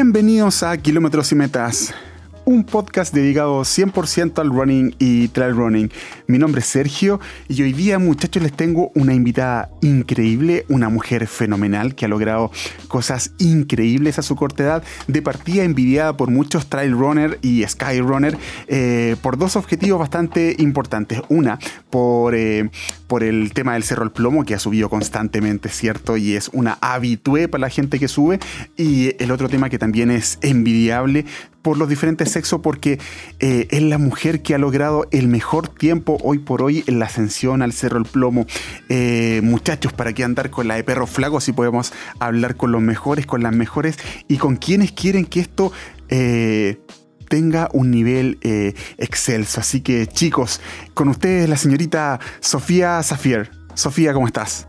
Bienvenidos a Kilómetros y Metas un podcast dedicado 100% al running y trail running. Mi nombre es Sergio y hoy día muchachos les tengo una invitada increíble, una mujer fenomenal que ha logrado cosas increíbles a su corta edad, de partida envidiada por muchos trail runner y sky runner eh, por dos objetivos bastante importantes. Una, por, eh, por el tema del Cerro El Plomo que ha subido constantemente, ¿cierto? Y es una habitué para la gente que sube. Y el otro tema que también es envidiable por los diferentes sexos porque eh, es la mujer que ha logrado el mejor tiempo hoy por hoy en la ascensión al Cerro El Plomo. Eh, muchachos, ¿para qué andar con la de perro flaco si podemos hablar con los mejores, con las mejores y con quienes quieren que esto... Eh, tenga un nivel excelso. Así que chicos, con ustedes la señorita Sofía Zafier. Sofía, ¿cómo estás?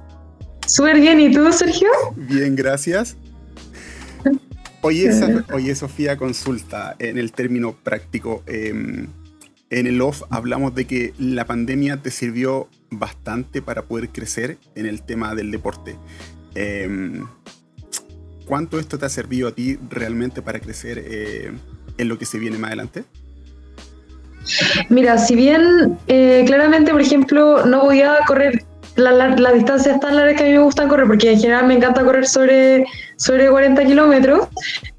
Súper bien, ¿y tú, Sergio? Bien, gracias. Oye, Sofía, consulta en el término práctico. Em, en el off hablamos de que la pandemia te sirvió bastante para poder crecer en el tema del deporte. Em, ¿Cuánto esto te ha servido a ti realmente para crecer eh, en lo que se viene más adelante? Mira, si bien eh, claramente, por ejemplo, no voy a correr las la, distancias tan largas que a mí me gustan correr, porque en general me encanta correr sobre, sobre 40 kilómetros,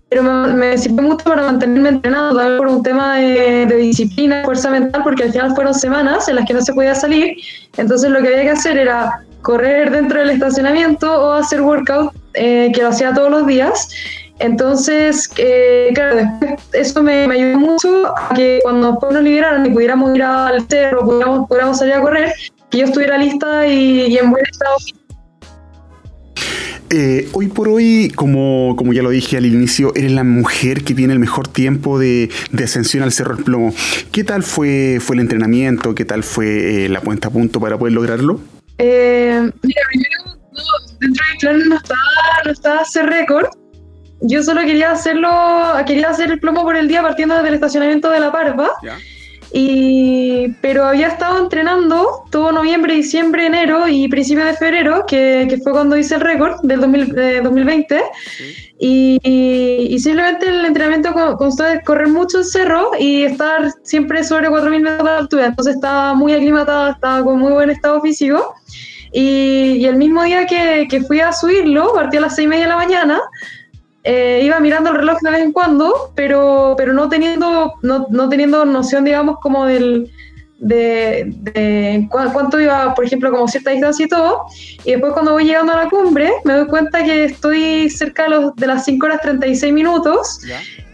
pero me, me, sirvió mucho para mantenerme entrenado, también por un tema de, de, disciplina, fuerza mental, porque al final fueron semanas en las que no se podía salir, entonces lo que había que hacer era correr dentro del estacionamiento o hacer workout, eh, que lo hacía todos los días. Entonces, eh, claro, eso me, me, ayudó mucho a que cuando después nos liberaran y pudiéramos ir al cerro, pudiéramos, pudiéramos salir a correr, que yo estuviera lista y, en buen estado eh, hoy por hoy, como, como ya lo dije al inicio, eres la mujer que tiene el mejor tiempo de, de ascensión al Cerro del Plomo. ¿Qué tal fue, fue el entrenamiento? ¿Qué tal fue eh, la puesta a punto para poder lograrlo? Eh, mira, primero, no, dentro del plan no estaba, no estaba hacer récord. Yo solo quería hacerlo, quería hacer el plomo por el día partiendo desde el estacionamiento de La Parva. ¿Ya? Y, pero había estado entrenando todo noviembre, diciembre, enero y principios de febrero, que, que fue cuando hice el récord del 2020. Y, y, simplemente el entrenamiento constó de correr mucho el cerro y estar siempre sobre 4.000 metros de altura. Entonces estaba muy aclimatado, estaba con muy buen estado físico. Y, y el mismo día que, que, fui a subirlo, partí a las 6 y media de la mañana, eh, iba mirando el reloj de vez en cuando, pero, pero no, teniendo, no, no teniendo noción, digamos, como del, de, de cuánto iba, por ejemplo, como cierta distancia y todo. Y después cuando voy llegando a la cumbre, me doy cuenta que estoy cerca de, los, de las 5 horas 36 minutos.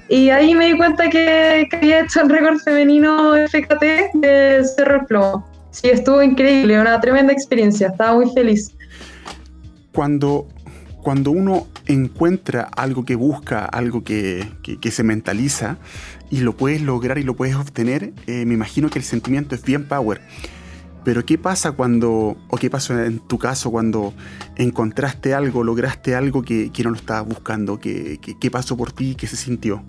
Y ahí me di cuenta que, que había hecho el récord femenino FKT de Cerro el Plomo. Sí, estuvo increíble, una tremenda experiencia, estaba muy feliz. Cuando cuando uno encuentra algo que busca, algo que, se mentaliza y lo puedes lograr y lo puedes obtener, eh, me imagino que el sentimiento es bien power. Pero ¿qué pasa cuando, o qué pasó en tu caso cuando encontraste algo, lograste algo que, no lo estabas buscando? ¿Qué, ¿Qué, pasó por ti? ¿Qué se sintió?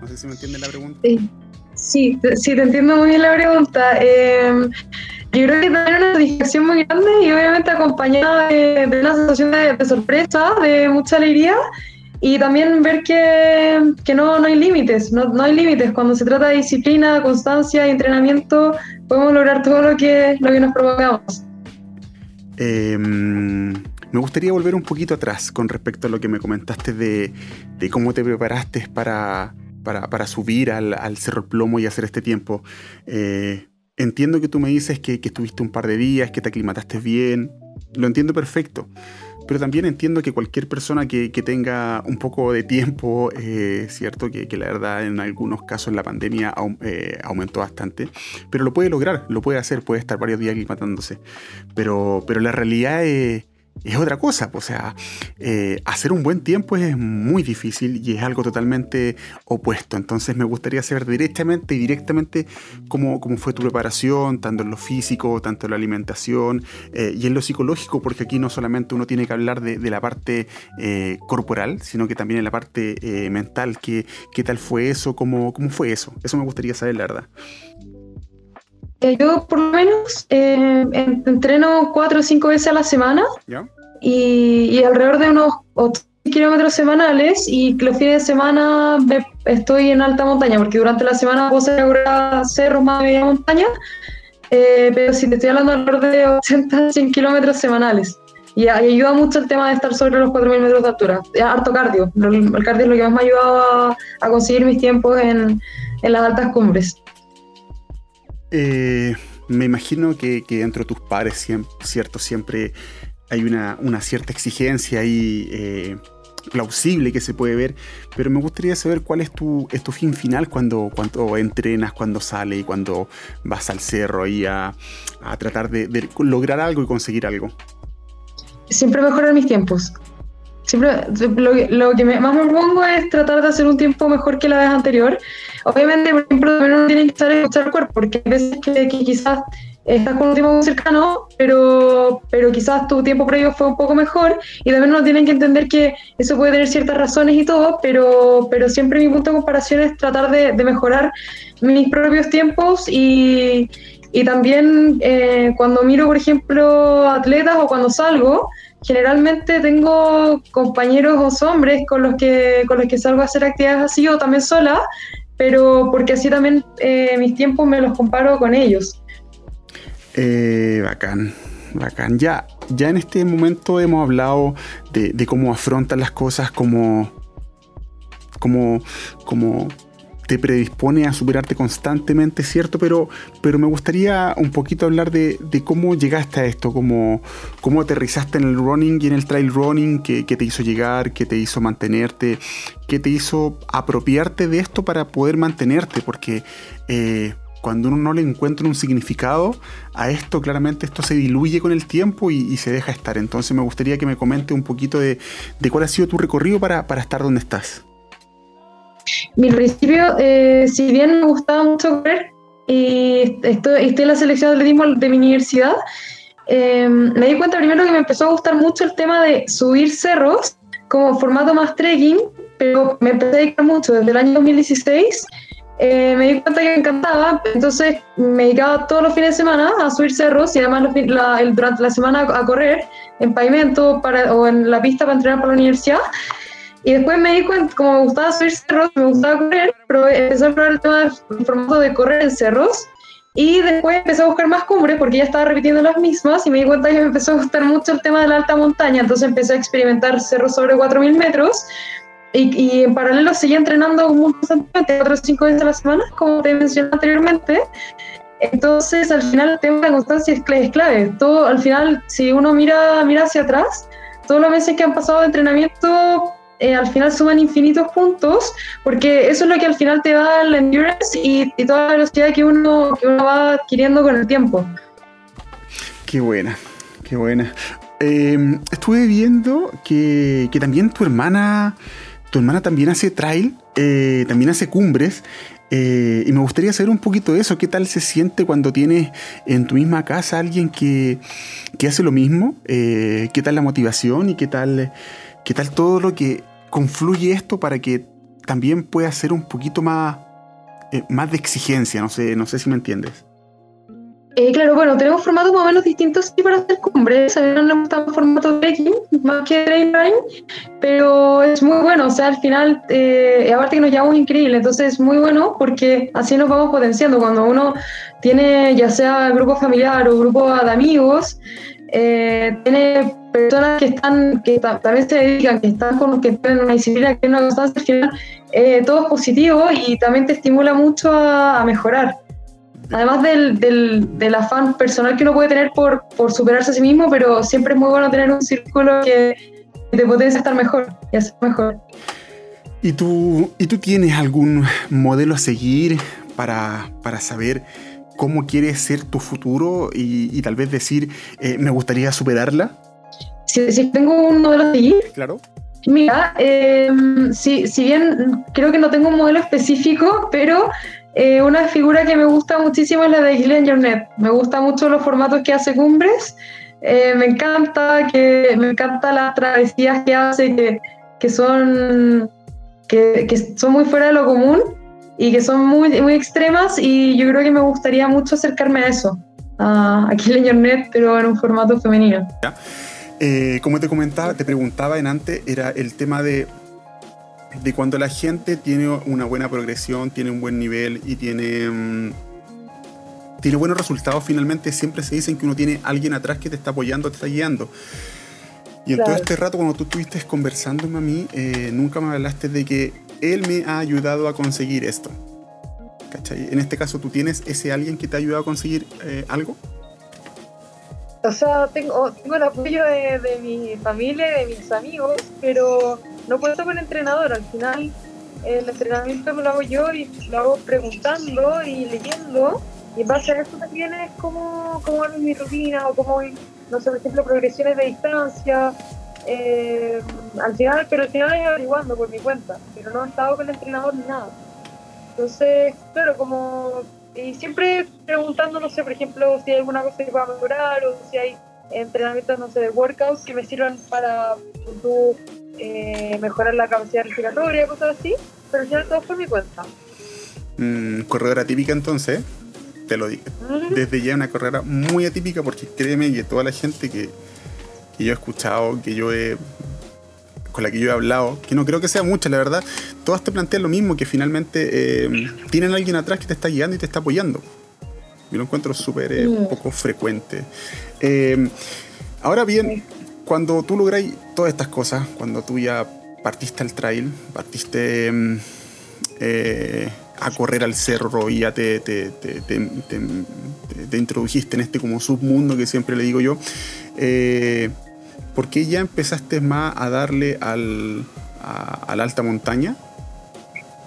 No sé si me entiendes la pregunta. Sí, sí, te entiendo muy bien la pregunta. Eh, yo creo que también una satisfacción muy grande y obviamente acompañada de, una sensación de, sorpresa, de mucha alegría y también ver que, que no, no, hay límites, no, no, hay límites. Cuando se trata de disciplina, constancia entrenamiento, podemos lograr todo lo que, lo que nos provocamos. Em, me gustaría volver un poquito atrás con respecto a lo que me comentaste de, de cómo te preparaste para, para, para subir al, al, Cerro Plomo y hacer este tiempo. Eh, Entiendo que tú me dices que, estuviste un par de días, que te aclimataste bien, lo entiendo perfecto, pero también entiendo que cualquier persona que, tenga un poco de tiempo, eh, cierto, que, la verdad en algunos casos la pandemia eh, aumentó bastante, pero lo puede lograr, lo puede hacer, puede estar varios días aclimatándose, pero, pero la realidad es es otra cosa. O sea, eh, hacer un buen tiempo es muy difícil y es algo totalmente opuesto. Entonces me gustaría saber directamente y directamente cómo, cómo fue tu preparación, tanto en lo físico, tanto en la alimentación eh, y en lo psicológico, porque aquí no solamente uno tiene que hablar de, la parte eh, corporal, sino que también en la parte mental. ¿Qué, ¿Qué tal fue eso? ¿Cómo, ¿Cómo fue eso? Eso me gustaría saber, la verdad. Yo por lo menos eh, entreno cuatro o cinco veces a la semana y, alrededor de unos kilómetros semanales y los fines de semana estoy en alta montaña, porque durante la semana puedo hacer cerros más de media montaña, eh, pero si te estoy hablando alrededor de 80, 100 kilómetros semanales. Y, ayuda mucho el tema de estar sobre los 4.000 metros de altura. harto cardio. El cardio es lo que más me ha ayudado a, conseguir mis tiempos en, en las altas cumbres. Eh, me imagino que, que, dentro de tus pares, cierto, siempre hay una, una cierta exigencia ahí eh, plausible que se puede ver, pero me gustaría saber cuál es tu, tu fin final cuando, cuando entrenas, cuando sales y cuando vas al cerro ahí a, a tratar de, de lograr algo y conseguir algo siempre mejorar mis tiempos. Siempre lo, que más me propongo es tratar de hacer un tiempo mejor que la vez anterior. Obviamente, por ejemplo, también uno tiene que estar escuchar el cuerpo, porque hay veces que, quizás estás con un tiempo muy cercano, pero, pero quizás tu tiempo previo fue un poco mejor y también uno tiene que entender que eso puede tener ciertas razones y todo, pero, pero siempre mi punto de comparación es tratar de, de mejorar mis propios tiempos y, y también eh, cuando miro, por ejemplo, atletas o cuando salgo, generalmente tengo compañeros o hombres con los que con los que salgo a hacer actividades así o también sola, pero porque así también eh, mis tiempos me los comparo con ellos. Eh, bacán, bacán. Ya, ya en este momento hemos hablado de, de cómo afrontan las cosas, como, como, como te predispone a superarte constantemente, ¿cierto? Pero, pero me gustaría un poquito hablar de, cómo llegaste a esto, cómo, cómo aterrizaste en el running y en el trail running, qué, te hizo llegar, qué te hizo mantenerte, qué te hizo apropiarte de esto para poder mantenerte, porque eh, cuando uno no le encuentra un significado a esto, claramente esto se diluye con el tiempo y, se deja estar. Entonces me gustaría que me comente un poquito de, cuál ha sido tu recorrido para, para estar donde estás. Mi principio, eh, si bien me gustaba mucho correr y estoy, estoy en la selección de atletismo de mi universidad, eh, me di cuenta primero que me empezó a gustar mucho el tema de subir cerros como formato más trekking, pero me empecé a dedicar mucho desde el año 2016. Eh, me di cuenta que me encantaba, entonces me dedicaba todos los fines de semana a subir cerros y además durante la semana a correr en pavimento para, o en la pista para entrenar para la universidad. Y después me di cuenta, como me gustaba subir cerros, me gustaba correr, pero empecé a probar el tema del formato de correr en cerros. Y después empecé a buscar más cumbres porque ya estaba repitiendo las mismas y me di cuenta que me empezó a gustar mucho el tema de la alta montaña. Entonces empecé a experimentar cerros sobre 4.000 metros y, y, en paralelo seguía entrenando constantemente, 4 o 5 veces a la semana, como te mencioné anteriormente. Entonces al final el tema de la constancia es clave. Todo, al final, si uno mira, mira hacia atrás, todos los meses que han pasado de entrenamiento eh, al final suman infinitos puntos, porque eso es lo que al final te da la endurance y, toda la velocidad que uno, que uno va adquiriendo con el tiempo. Qué buena, qué buena. Em, estuve viendo que, que, también tu hermana, tu hermana también hace trail, eh, también hace cumbres. Eh, y me gustaría saber un poquito de eso. ¿Qué tal se siente cuando tienes en tu misma casa alguien que, que hace lo mismo? ¿Qué tal la motivación y qué tal, qué tal todo lo que confluye esto para que también pueda ser un poquito más, eh, más de exigencia? No sé, no sé si me entiendes. Eh, claro, bueno, tenemos formatos más o menos distintos sí, para hacer cumbres. A mí no me gusta el formato trekking más que trail pero es muy bueno. O sea, al final, eh, aparte que nos llevamos increíble, entonces es muy bueno porque así nos vamos potenciando. Cuando uno tiene ya sea grupo familiar o grupo de amigos, tiene personas que están, que también se dedican, que están con que tienen una disciplina, que es una al final eh, todo es positivo y también te estimula mucho a, mejorar. Además del, del, del, afán personal que uno puede tener por, por superarse a sí mismo, pero siempre es muy bueno tener un círculo que te potencia estar mejor y hacer mejor. ¿Y tú, ¿Y tú tienes algún modelo a seguir para, para saber cómo quieres ser tu futuro y, tal vez decir, eh, me gustaría superarla? Si, tengo un modelo a seguir. Claro. Mira, em, si, si, bien creo que no tengo un modelo específico, pero eh, una figura que me gusta muchísimo es la de Gillian Jornet. Me gusta mucho los formatos que hace Cumbres. Eh, me encanta que me encanta las travesías que hace que, que son que, que, son muy fuera de lo común y que son muy, muy extremas y yo creo que me gustaría mucho acercarme a eso, a, a Jornet, pero en un formato femenino. Eh, como te comentaba, te preguntaba en antes, era el tema de, de cuando la gente tiene una buena progresión, tiene un buen nivel y tiene, mm, tiene buenos resultados, finalmente siempre se dicen que uno tiene alguien atrás que te está apoyando, te está guiando. Y en todo este rato, cuando tú estuviste conversándome a mí, eh, nunca me hablaste de que él me ha ayudado a conseguir esto. ¿Cachai? En este caso, ¿tú tienes ese alguien que te ha ayudado a conseguir eh, algo? O sea, tengo, tengo el apoyo de, mi familia, de mis amigos, pero no estar con entrenador. Al final, el entrenamiento me lo hago yo y lo hago preguntando y leyendo. Y en base a eso también es como, como hago mi rutina o como, no sé, por ejemplo, progresiones de distancia. Eh, al final, pero al final es averiguando por mi cuenta, pero no he estado con el entrenador ni nada. Entonces, claro, como y siempre preguntando, no sé, por ejemplo, si hay alguna cosa que pueda mejorar o si hay entrenamientos, no sé, de workouts que me sirvan para eh, mejorar la capacidad respiratoria, cosas así, pero al final todo por mi cuenta. Mm, corredora típica entonces, te lo digo. Desde ya una carrera muy atípica porque créeme que toda la gente que, que yo he escuchado, que yo he con la que yo he hablado, que no creo que sea mucha, la verdad, todas te plantean lo mismo, que finalmente eh, tienen a alguien atrás que te está guiando y te está apoyando. Yo lo encuentro súper eh, mm. poco frecuente. Eh, ahora bien, cuando tú lográis todas estas cosas, cuando tú ya partiste al trail, partiste mm, a correr al cerro y ya te, te, te, te, introdujiste en este como submundo que siempre le digo yo, ¿por qué ya empezaste más a darle al, a, la alta montaña?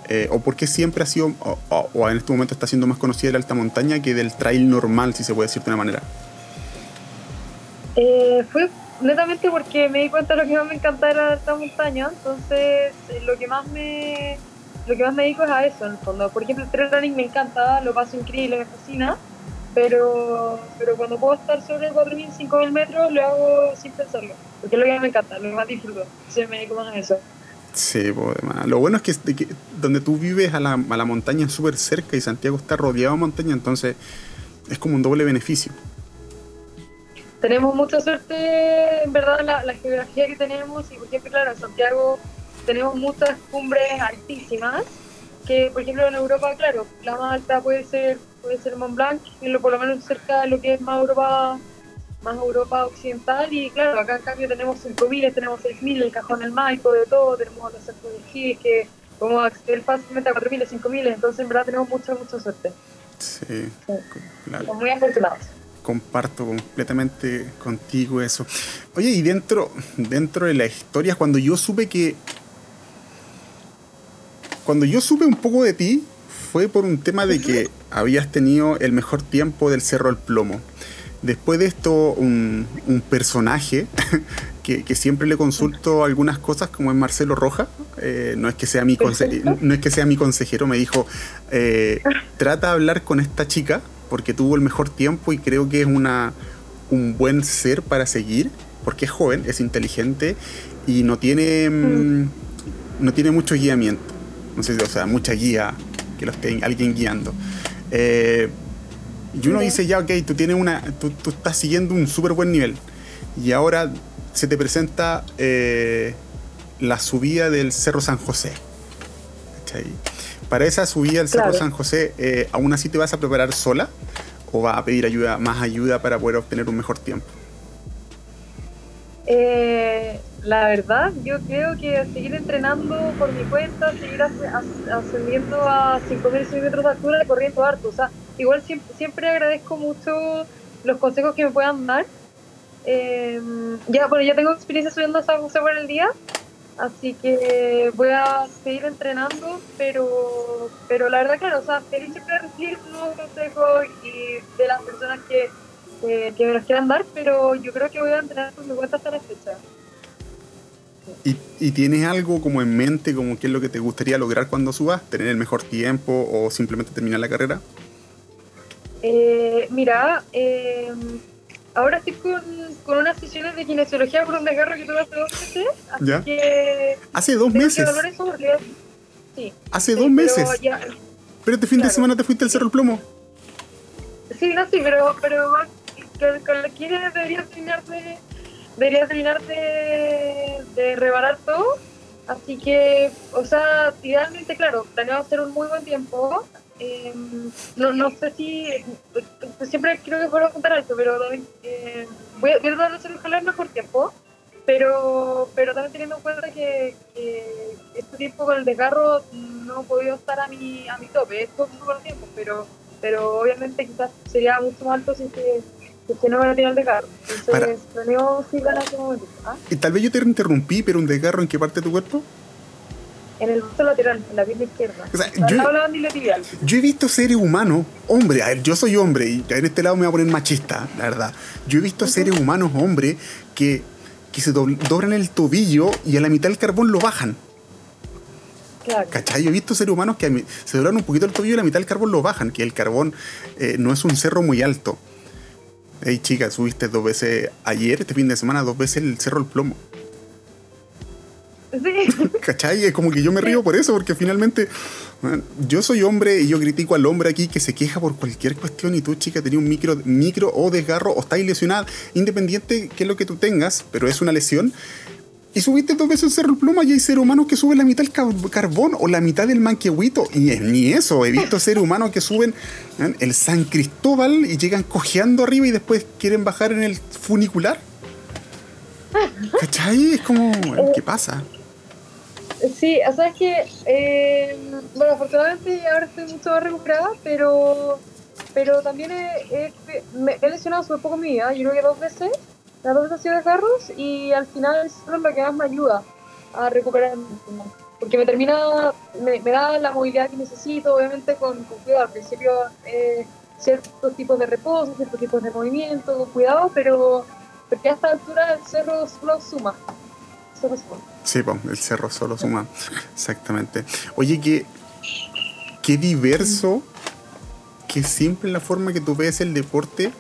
Eh, ¿O por qué siempre ha sido, o, en este momento está siendo más conocida la alta montaña que del trail normal, si se puede decir de una manera? Eh, fue netamente porque me di cuenta de lo que más me encantaba era la alta montaña, entonces eh, lo que más me lo que más me dedico es a eso en el fondo. Por ejemplo, el trail running me encanta, lo paso increíble, me fascina, pero, pero cuando puedo estar sobre 4.000, 5.000 metros, lo hago sin pensarlo, porque es lo que me encanta, lo más disfruto, se me dedico más a eso. Sí, pues, lo bueno es que, donde tú vives a la, a la montaña es súper cerca y Santiago está rodeado de montaña, entonces es como un doble beneficio. Tenemos mucha suerte, en verdad, la, la geografía que tenemos y, por ejemplo, claro, en Santiago tenemos muchas cumbres altísimas, que, por ejemplo, en Europa, claro, la más alta puede ser puede ser Mont Blanc, por lo menos cerca de lo que es más Europa más Europa occidental y claro, acá en cambio tenemos 5.000, tenemos 6.000, el cajón el Maipo, de todo, tenemos los centros de esquí que podemos acceder fácilmente a 4.000, 5.000, entonces en verdad tenemos mucha, mucha suerte. Sí, Claro. muy afortunados. Comparto completamente contigo eso. Oye, y dentro, dentro de la historia, cuando yo supe que... Cuando yo supe un poco de ti, fue por un tema de que habías tenido el mejor tiempo del Cerro del Plomo. Después de esto, un, personaje que, siempre le consulto algunas cosas, como es Marcelo Roja, eh, no, es que sea mi no es que sea mi consejero, me dijo, eh, trata de hablar con esta chica, porque tuvo el mejor tiempo y creo que es una, un buen ser para seguir, porque es joven, es inteligente y no tiene, mm, mm. no tiene mucho guiamiento. No sé, o sea, mucha guía que lo esté alguien guiando. Eh, y uno dice, ya, ok, tú, tienes una, tú, estás siguiendo un súper buen nivel. Y ahora se te presenta eh, la subida del Cerro San José. Para esa subida del Cerro San José, eh, ¿aún así te vas a preparar sola? ¿O vas a pedir ayuda, más ayuda para poder obtener un mejor tiempo? Eh, la verdad, yo creo que seguir entrenando por mi cuenta, seguir ascendiendo a 5.000 metros de altura, corriendo harto. O sea, igual siempre, agradezco mucho los consejos que me puedan dar. Em, ya, bueno, ya tengo experiencia subiendo a San José por el día, así que voy a seguir entrenando, pero, pero la verdad, claro, o sea, feliz siempre recibir nuevos consejos y de las personas que, que me los quieran dar, pero yo creo que voy a entrenar por mi cuenta hasta la fecha. ¿Y, tienes algo como en mente, como qué es lo que te gustaría lograr cuando subas? ¿Tener el mejor tiempo o simplemente terminar la carrera? Eh, mira, em, ahora estoy con, con, unas sesiones de kinesiología por un desgarro que tuve hace dos meses. Así que ¿Hace dos meses? sí. ¿Hace dos meses? pero este fin de semana te fuiste al Cerro del Plomo. Sí, no, sí, pero, pero con, con la debería terminarse debería terminar de, de reparar todo. Así que, o sea, idealmente, claro, planeo hacer un muy buen tiempo. Eh, no, no sé si. Siempre creo que puedo contar algo, pero eh, voy, a, tratar de hacer el mejor tiempo. Pero, pero también teniendo en cuenta que, este tiempo con el desgarro no he podido estar a mi, a mi tope. Esto es un buen tiempo, pero, pero obviamente quizás sería mucho más alto si que no me tirar el desgarro. Entonces, planeo sí ganar ese momento. ¿ah? Y tal vez yo te interrumpí, pero un desgarro en qué parte de tu cuerpo? En el brazo lateral, en la pierna izquierda. O sea, yo, yo, he visto seres humanos, hombre, a ver, yo soy hombre y en este lado me voy a poner machista, la verdad. Yo he visto seres humanos, hombre, que, que se doblan el tobillo y a la mitad del carbón lo bajan. Claro. ¿Cachai? Yo he visto seres humanos que se doblan un poquito el tobillo y a la mitad del carbón lo bajan, que el carbón eh, no es un cerro muy alto. Hey chica, subiste dos veces ayer, este fin de semana, dos veces el Cerro El Plomo. Sí. ¿Cachai? Es como que yo me río por eso, porque finalmente yo soy hombre y yo critico al hombre aquí que se queja por cualquier cuestión y tú, chica, tenías un micro, micro o desgarro o estáis lesionada, independiente que es lo que tú tengas, pero es una lesión. Y subiste dos veces el Cerro Pluma y hay seres humanos que suben la mitad del carbón o la mitad del manquehuito. Y es ni eso. He visto seres humanos que suben el San Cristóbal y llegan cojeando arriba y después quieren bajar en el funicular. ¿Cachai? Es como, ¿qué pasa? Sí, o sea, es que, eh, bueno, afortunadamente ahora estoy mucho más recuperada, pero, pero también he, me he lesionado súper poco mi vida, yo creo que dos veces las dos sido de carros y al final es lo que más me ayuda a recuperar porque me termina, me, da la movilidad que necesito, obviamente con, cuidado, al principio eh, ciertos tipos de reposo, ciertos tipos de movimiento, con cuidado, pero porque a esta altura el cerro solo suma. Solo suma. Sí, pues, el cerro solo suma, exactamente. Oye, qué, qué diverso, qué simple la forma que tú ves el deporte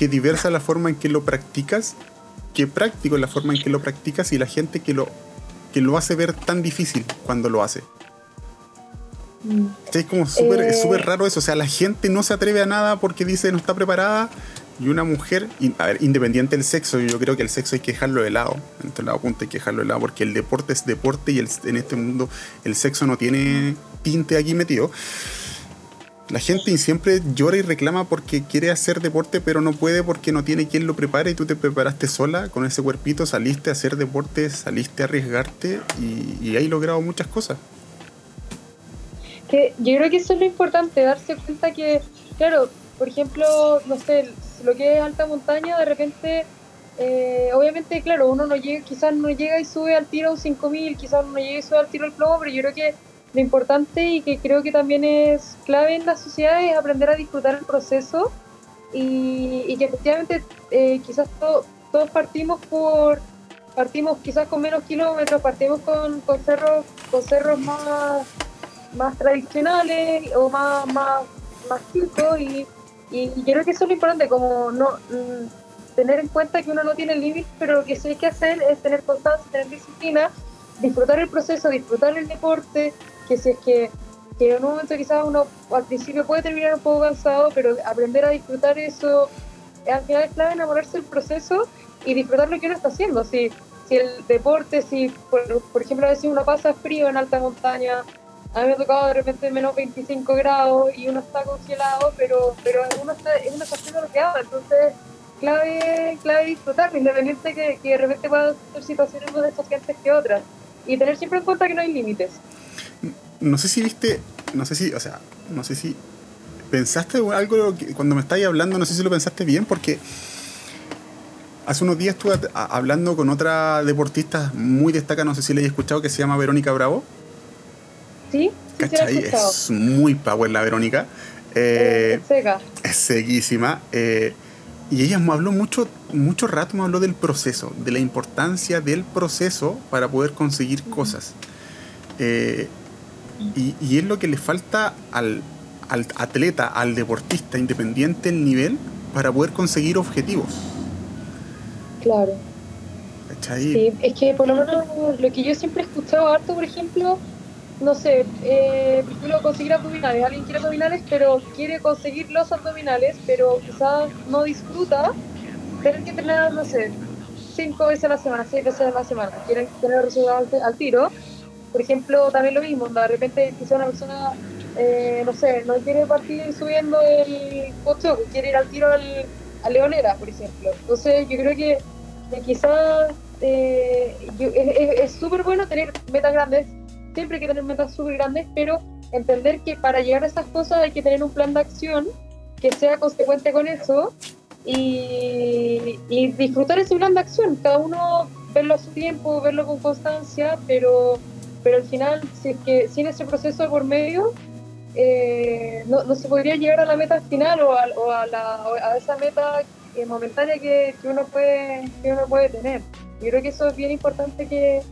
que diversa la forma en que lo practicas, que práctico la forma en que lo practicas y la gente que lo, que lo hace ver tan difícil cuando lo hace. Mm. Es como súper eh. raro eso, o sea, la gente no se atreve a nada porque dice no está preparada y una mujer, a ver, independiente del sexo, yo creo que el sexo hay que dejarlo de lado, entre lado punto hay que dejarlo de lado porque el deporte es deporte y en este mundo el sexo no tiene tinte aquí metido la gente siempre llora y reclama porque quiere hacer deporte, pero no puede porque no tiene quien lo prepare y tú te preparaste sola con ese cuerpito, saliste a hacer deporte, saliste a arriesgarte y, y hay logrado muchas cosas. Que yo creo que eso es lo importante, darse cuenta que, claro, por ejemplo, no sé, lo que es alta montaña, de repente, eh, obviamente, claro, uno no llega, quizás no llega y sube al tiro un 5000, quizás no llega y sube al tiro el plomo, pero yo creo que lo importante y que creo que también es clave en la sociedad es aprender a disfrutar el proceso y, que efectivamente eh, quizás todos partimos por partimos quizás con menos kilómetros partimos con, con cerros con cerros más más tradicionales o más más, más chicos y, y, creo que eso es lo importante como no mm, tener en cuenta que uno no tiene límites pero lo que sí hay que hacer es tener constancia tener disciplina disfrutar el proceso disfrutar el deporte que si es que, que en un momento quizás uno al principio puede terminar un poco cansado, pero aprender a disfrutar eso, al final es clave enamorarse del proceso y disfrutar lo que uno está haciendo. Si, si el deporte, si por, ejemplo a veces uno pasa frío en alta montaña, a mí me ha tocado de repente menos 25 grados y uno está congelado, pero, pero uno, está, uno está haciendo lo que haga, entonces clave, clave disfrutar, independiente que, que de repente puedan ser situaciones más desafiantes que otras. Y tener siempre en cuenta que no hay límites no sé si viste, no sé si, o sea, no sé si pensaste algo cuando me estáis hablando, no sé si lo pensaste bien, porque hace unos días estuve hablando con otra deportista muy destacada, no sé si le he escuchado, que se llama Verónica Bravo. Sí, ¿Cachai? es muy power la Verónica. Eh, es seguísima. Eh, y ella me habló mucho, mucho rato, me habló del proceso, de la importancia del proceso para poder conseguir cosas. Eh, y, es lo que le falta al, atleta, al deportista, independiente el nivel, para poder conseguir objetivos. Claro. Sí, es que por lo menos lo que yo siempre he escuchado harto, por ejemplo, no sé, eh, por conseguir abdominales. Alguien quiere abdominales, pero quiere conseguir los abdominales, pero quizás no disfruta tener que tener, no sé, cinco veces a la semana, seis veces a la semana, quieren tener resultados al, tiro, por ejemplo, también lo mismo, de repente quizá una persona, eh, no sé, no quiere partir subiendo el coche, quiere ir al tiro al, a Leonera, por ejemplo. Entonces yo creo que, quizás eh, es súper bueno tener metas grandes, siempre hay que tener metas súper grandes, pero entender que para llegar a esas cosas hay que tener un plan de acción que sea consecuente con eso y, disfrutar ese plan de acción, cada uno verlo a su tiempo, verlo con constancia, pero, pero al final, si es que sin ese proceso por medio, eh, no, no, se podría llegar a la meta final o a, o a, la, a esa meta eh, momentánea que, que, uno puede, que uno puede tener. Yo creo que eso es bien importante que,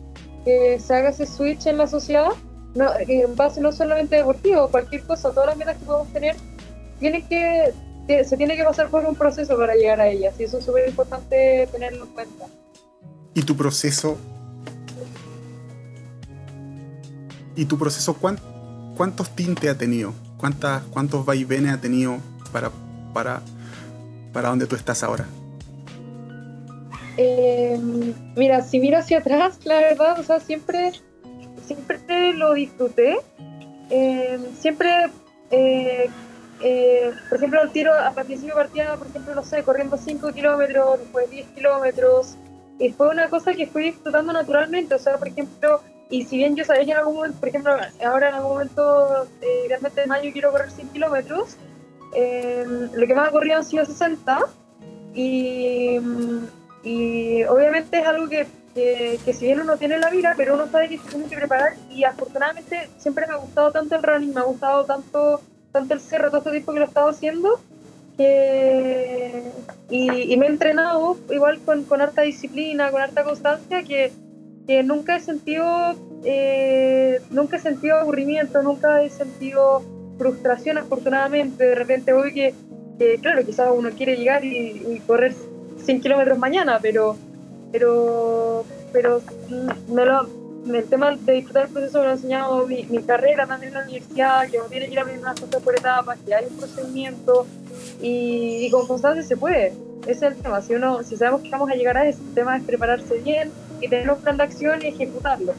que se haga ese switch en la sociedad, no, en base no solamente deportivo, cualquier cosa, todas las metas que podemos tener, tienen que se tiene que pasar por un proceso para llegar a ellas y eso es súper importante tenerlo en cuenta. ¿Y tu proceso? ¿Y tu proceso cuántos tintes ha tenido? ¿Cuántas, ¿Cuántos vaivenes ha tenido para, para, para donde tú estás ahora? Em, mira, si miro hacia atrás, la verdad, o sea, siempre, siempre lo disfruté. Em, siempre eh, eh, por ejemplo, el tiro a principio partía, por ejemplo, no sé, corriendo 5 kilómetros, después 10 kilómetros, y fue una cosa que fui disfrutando naturalmente, o sea, por ejemplo, y si bien yo sabía que en algún momento, por ejemplo, ahora en algún momento, eh, realmente en mayo quiero correr 100 kilómetros, eh, lo que más ha corrido han sido 60, y, y obviamente es algo que, que, que, si bien uno tiene la vida, pero uno sabe que se tiene que preparar, y afortunadamente siempre me ha gustado tanto el running, me ha gustado tanto tanto el cerro todo este tiempo que lo he estado haciendo y, me he entrenado igual con, con harta disciplina, con harta constancia que, que nunca he sentido eh, nunca he sentido aburrimiento, nunca he sentido frustración afortunadamente, de repente voy que, claro, quizás uno quiere llegar y, correr 100 kilómetros mañana, pero pero pero me lo, el tema de disfrutar el proceso me lo ha enseñado mi, carrera también en la universidad, que uno tiene que ir aprendiendo las cosas por etapas, que hay un procedimiento y, con constancia se puede. Ese es el tema. Si, uno, si sabemos que vamos a llegar a ese el tema es prepararse bien y tener un plan de acción y ejecutarlo.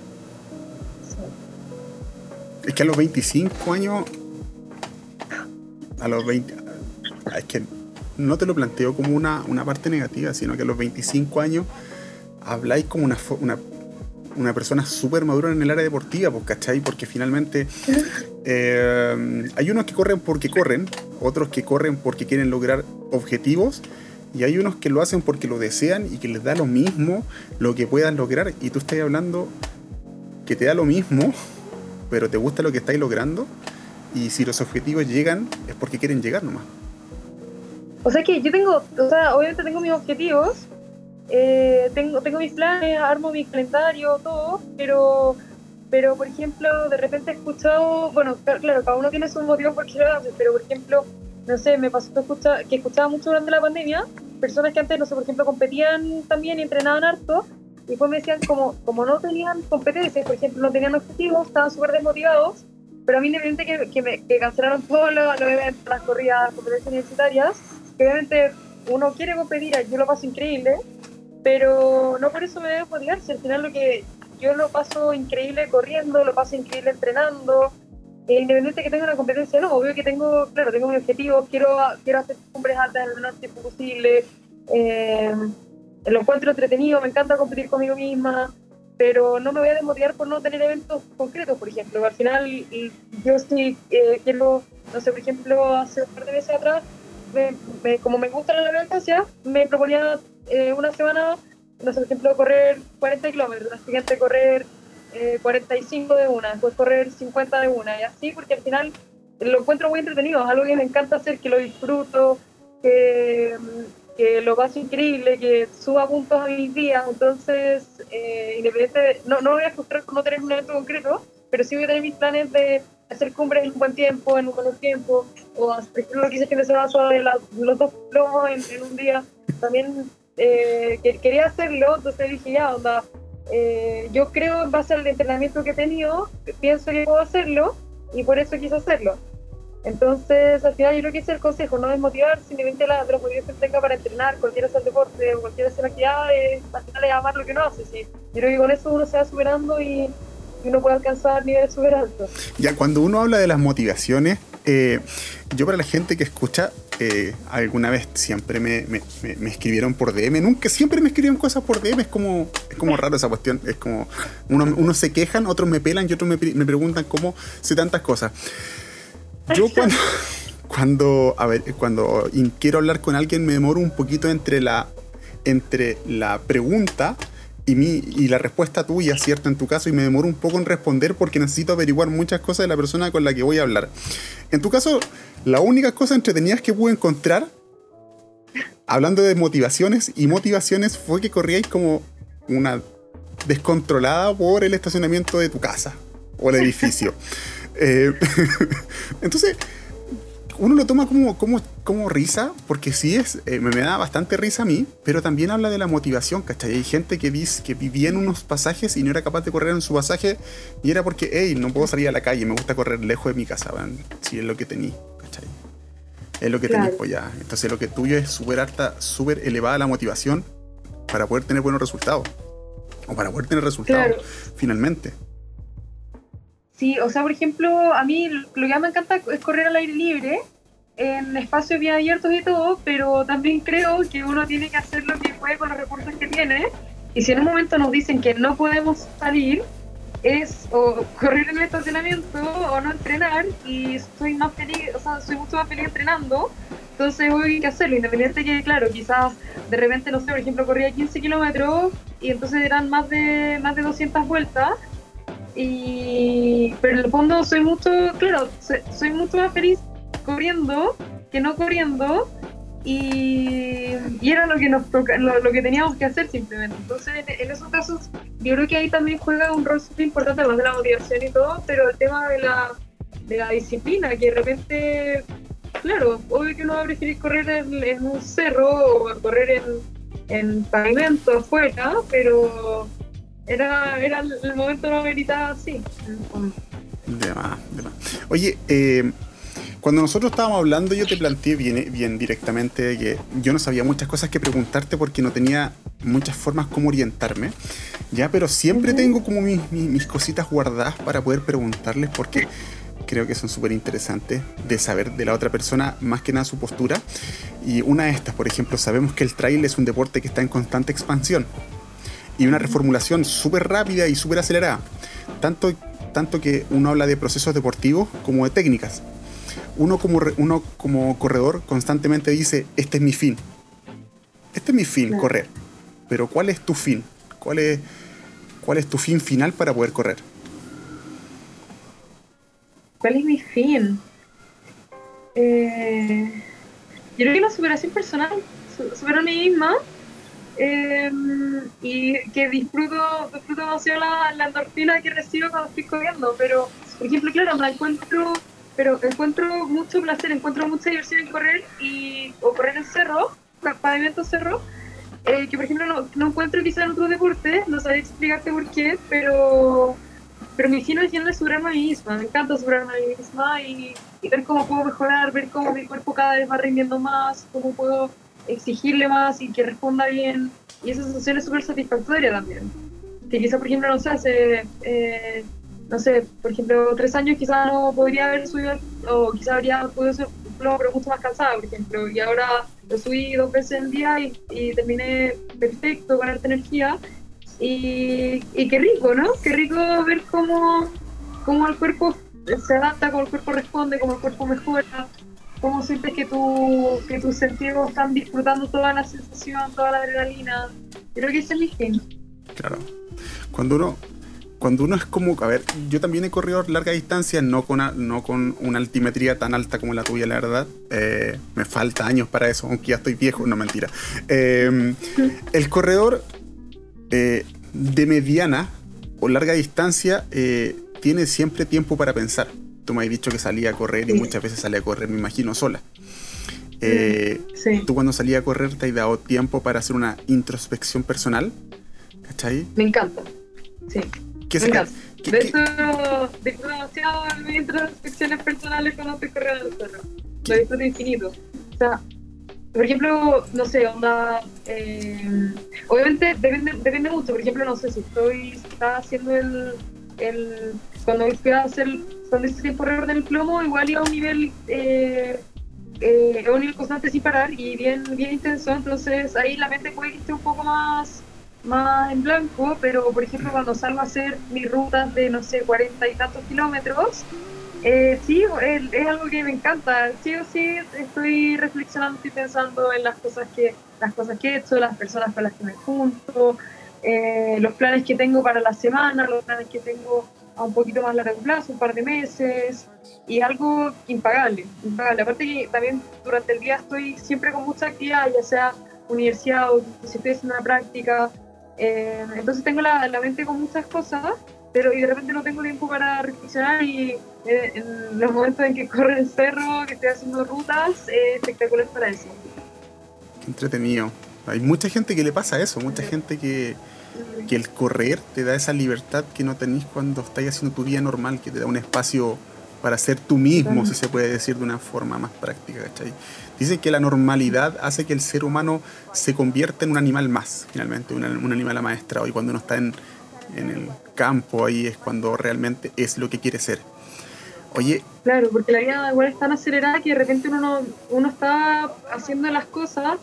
Es que a los 25 años, a los 20, es que no te lo planteo como una, una parte negativa, sino que a los 25 años habláis como una, una una persona súper madura en el área deportiva, pues, ¿cachai? Porque finalmente eh, hay unos que corren porque corren, otros que corren porque quieren lograr objetivos, y hay unos que lo hacen porque lo desean y que les da lo mismo lo que puedan lograr. Y tú estás hablando que te da lo mismo, pero te gusta lo que estáis logrando, y si los objetivos llegan, es porque quieren llegar nomás. O sea que yo tengo, o sea, obviamente tengo mis objetivos, eh, tengo, tengo mis planes, armo mi calendario, todo, pero, pero por ejemplo, de repente he escuchado, bueno, claro, cada uno tiene sus motivos por qué lo hace, pero por ejemplo, no sé, me pasó que, escucha, que escuchaba mucho durante la pandemia, personas que antes, no sé, por ejemplo, competían también entrenaban harto, y después me decían, como, como no tenían competencias, por ejemplo, no tenían objetivos, estaban súper desmotivados, pero a mí independiente que, que, me, cancelaron todos los, eventos, las corridas, competencias universitarias, que obviamente uno quiere competir, yo lo paso increíble, pero no por eso me debo si al final lo que yo lo paso increíble corriendo, lo paso increíble entrenando, independiente de que tenga una competencia, no, obvio que tengo, claro, tengo mi objetivo, quiero, quiero hacer cumbres altas en el menor tiempo posible, eh, lo encuentro entretenido, me encanta competir conmigo misma, pero no me voy a desmotivar por no tener eventos concretos, por ejemplo, al final yo sí eh, quiero, no sé, por ejemplo, hace un par de meses atrás, como me gusta la distancia, me proponía eh, una semana, no sé, por ejemplo, correr 40 kilómetros, la siguiente correr 45 eh, de una, después correr 50 de una, y así, porque al final lo encuentro muy entretenido, es algo que me encanta hacer, que lo disfruto, que, que lo paso increíble, que suba puntos a mis días, entonces, eh, independiente, no, no me voy a frustrar por no tener un evento concreto, pero sí voy a tener mis planes de hacer cumbres en un buen tiempo, en un buen tiempo, o ejemplo lo que hice que se de los dos plomos en, un día, también eh, que quería hacerlo, entonces dije, ya, onda, eh, yo creo en base al entrenamiento que he tenido, pienso que puedo hacerlo y por eso quise hacerlo. Entonces, al final yo creo que ese es el consejo, no desmotivar, simplemente la, los motivos que tenga para entrenar, cualquiera sea el deporte cualquiera sea la actividad, al final es amar lo que uno hace. ¿sí? Yo creo que con eso uno se va superando y, uno puede alcanzar niveles súper altos. Ya, cuando uno habla de las motivaciones, eh, yo para la gente que escucha, eh, alguna vez siempre me, escribieron por DM, nunca, siempre me escribieron cosas por DM, es como, es como raro esa cuestión, es como, uno, unos se quejan, otros me pelan y otros me, me preguntan cómo sé tantas cosas. Yo cuando, cuando, a ver, cuando quiero hablar con alguien me demoro un poquito entre la, entre la pregunta y, mi, y la respuesta tuya, ¿cierto? En tu caso, y me demoro un poco en responder porque necesito averiguar muchas cosas de la persona con la que voy a hablar. En tu caso, la única cosa entretenidas que pude encontrar, hablando de motivaciones y motivaciones, fue que corríais como una descontrolada por el estacionamiento de tu casa o el edificio. Eh, entonces, uno lo toma como, como, como risa, porque sí es, eh, me, da bastante risa a mí, pero también habla de la motivación, ¿cachai? Hay gente que dice que vivía en unos pasajes y no era capaz de correr en su pasaje, y era porque, hey, no puedo salir a la calle, me gusta correr lejos de mi casa, si es lo que tenía, ¿cachai? Es lo que claro. pues ya. Entonces lo que tuyo es súper alta, súper elevada la motivación para poder tener buenos resultados. O para poder tener resultados, finalmente. Sí, o sea, por ejemplo, a mí lo que más me encanta es correr al aire libre, en espacios bien abiertos y todo, pero también creo que uno tiene que hacer lo que puede con los recursos que tiene. Y si en un momento nos dicen que no podemos salir, es o correr en el estacionamiento o no entrenar y soy más feliz, o sea, soy mucho más feliz entrenando, entonces voy a hacerlo, independiente que, claro, quizás de repente, no sé, por ejemplo, corría 15 kilómetros y entonces eran más de, más de 200 vueltas, y, pero en el fondo soy mucho, claro, soy, mucho más feliz corriendo que no corriendo. Y, y, era lo que nos toca, lo, que teníamos que hacer simplemente. Entonces, en, esos casos, yo creo que ahí también juega un rol súper importante, además de la motivación y todo, pero el tema de la, de la disciplina, que de repente, claro, obvio que uno va a preferir correr en, un cerro o correr en, en pavimento afuera, pero era, era el momento no meritaba así. De más. Oye, eh, cuando nosotros estábamos hablando, yo te planteé bien, bien directamente que yo no sabía muchas cosas que preguntarte porque no tenía muchas formas como orientarme, ya, pero siempre tengo como mis, mis, cositas guardadas para poder preguntarles porque creo que son súper interesantes de saber de la otra persona, más que nada su postura. Y una de estas, por ejemplo, sabemos que el trail es un deporte que está en constante expansión y una reformulación súper rápida y súper acelerada. Tanto, tanto que uno habla de procesos deportivos como de técnicas. Uno como, uno como corredor constantemente dice, este es mi fin. Este es mi fin, correr. Pero ¿cuál es tu fin? ¿Cuál es, ¿Cuál es tu fin final para poder correr? ¿Cuál es mi fin? Eh, yo creo que la superación personal, superar a mí misma Em, y que disfruto, disfruto demasiado la, la endorfina que recibo cuando estoy corriendo, pero por ejemplo, claro, me encuentro, pero encuentro mucho placer, encuentro mucha diversión en correr y, o correr en cerro, pavimento cerro, eh, que por ejemplo no, no encuentro quizá en otro deporte, no sabría explicarte por qué, pero pero mi fin es de superarme a mí misma, me encanta superarme a mí misma y, y, ver cómo puedo mejorar, ver cómo mi cuerpo cada vez va rindiendo más, cómo puedo exigirle más y que responda bien. Y esa sensación es súper satisfactoria también. Que quizá, por ejemplo, no sé, hace, eh, no sé, por ejemplo, tres años quizá no podría haber subido, o quizá habría podido ser, pero mucho más cansada, por ejemplo. Y ahora lo subí dos veces el día y, y terminé perfecto, con alta energía. Y, qué rico, ¿no? Qué rico ver cómo, cómo el cuerpo se adapta, cómo el cuerpo responde, cómo el cuerpo mejora cómo sientes que, tu, que tus sentidos están disfrutando toda la sensación, toda la adrenalina. Creo que es mi fin. Claro. Cuando uno, cuando uno es como, a ver, yo también he corrido larga distancia, no con, no con una altimetría tan alta como la tuya, la verdad. Eh, me falta años para eso, aunque ya estoy viejo, no mentira. Eh, el corredor eh, de mediana o larga distancia tiene siempre tiempo para pensar tú me has dicho que salía a correr y muchas veces salía a correr, me imagino, sola. Eh, ¿Tú cuando salías a correr te has dado tiempo para hacer una introspección personal? ¿Cachai? Me encanta. Sí. ¿Qué, De hecho, disfruto demasiado mis introspecciones personales corriendo el cerro. Lo disfruto infinito. O sea, por ejemplo, no sé, onda. Eh, obviamente depende, depende mucho. Por ejemplo, no sé si estoy está haciendo el, el. Cuando fui a hacer. Cuando hice tiempo récord en el plomo, igual iba a un nivel. Eh, eh, un nivel constante sin parar y bien, bien intenso. Entonces ahí la mente puede que esté un poco más más en blanco, pero por ejemplo cuando salgo a hacer mis rutas de, no sé, cuarenta y tantos kilómetros, eh, sí, es, algo que me encanta. Sí o sí estoy reflexionando y pensando en las cosas que, las cosas que he hecho, las personas con las que me junto, eh, los planes que tengo para la semana, los planes que tengo a un poquito más largo plazo, un par de meses, y algo impagable, impagable. Aparte que también durante el día estoy siempre con mucha actividad, ya sea universidad o si estoy haciendo una práctica, eh, entonces tengo la, la, mente con muchas cosas, pero y de repente no tengo tiempo para reflexionar y eh, en los momentos en que corre el cerro, que estoy haciendo rutas, eh, espectacular para eso. Qué entretenido. Hay mucha gente que le pasa eso, mucha gente que, que el correr te da esa libertad que no tenés cuando estás haciendo tu vida normal, que te da un espacio para ser tú mismo, si se puede decir de una forma más práctica, ¿cachai? Dice que la normalidad hace que el ser humano se convierta en un animal más, finalmente, un, un animal amaestrado, y cuando uno está en, en, el campo, ahí es cuando realmente es lo que quiere ser. Oye... Claro, porque la vida igual es tan acelerada que de repente uno, uno está haciendo las cosas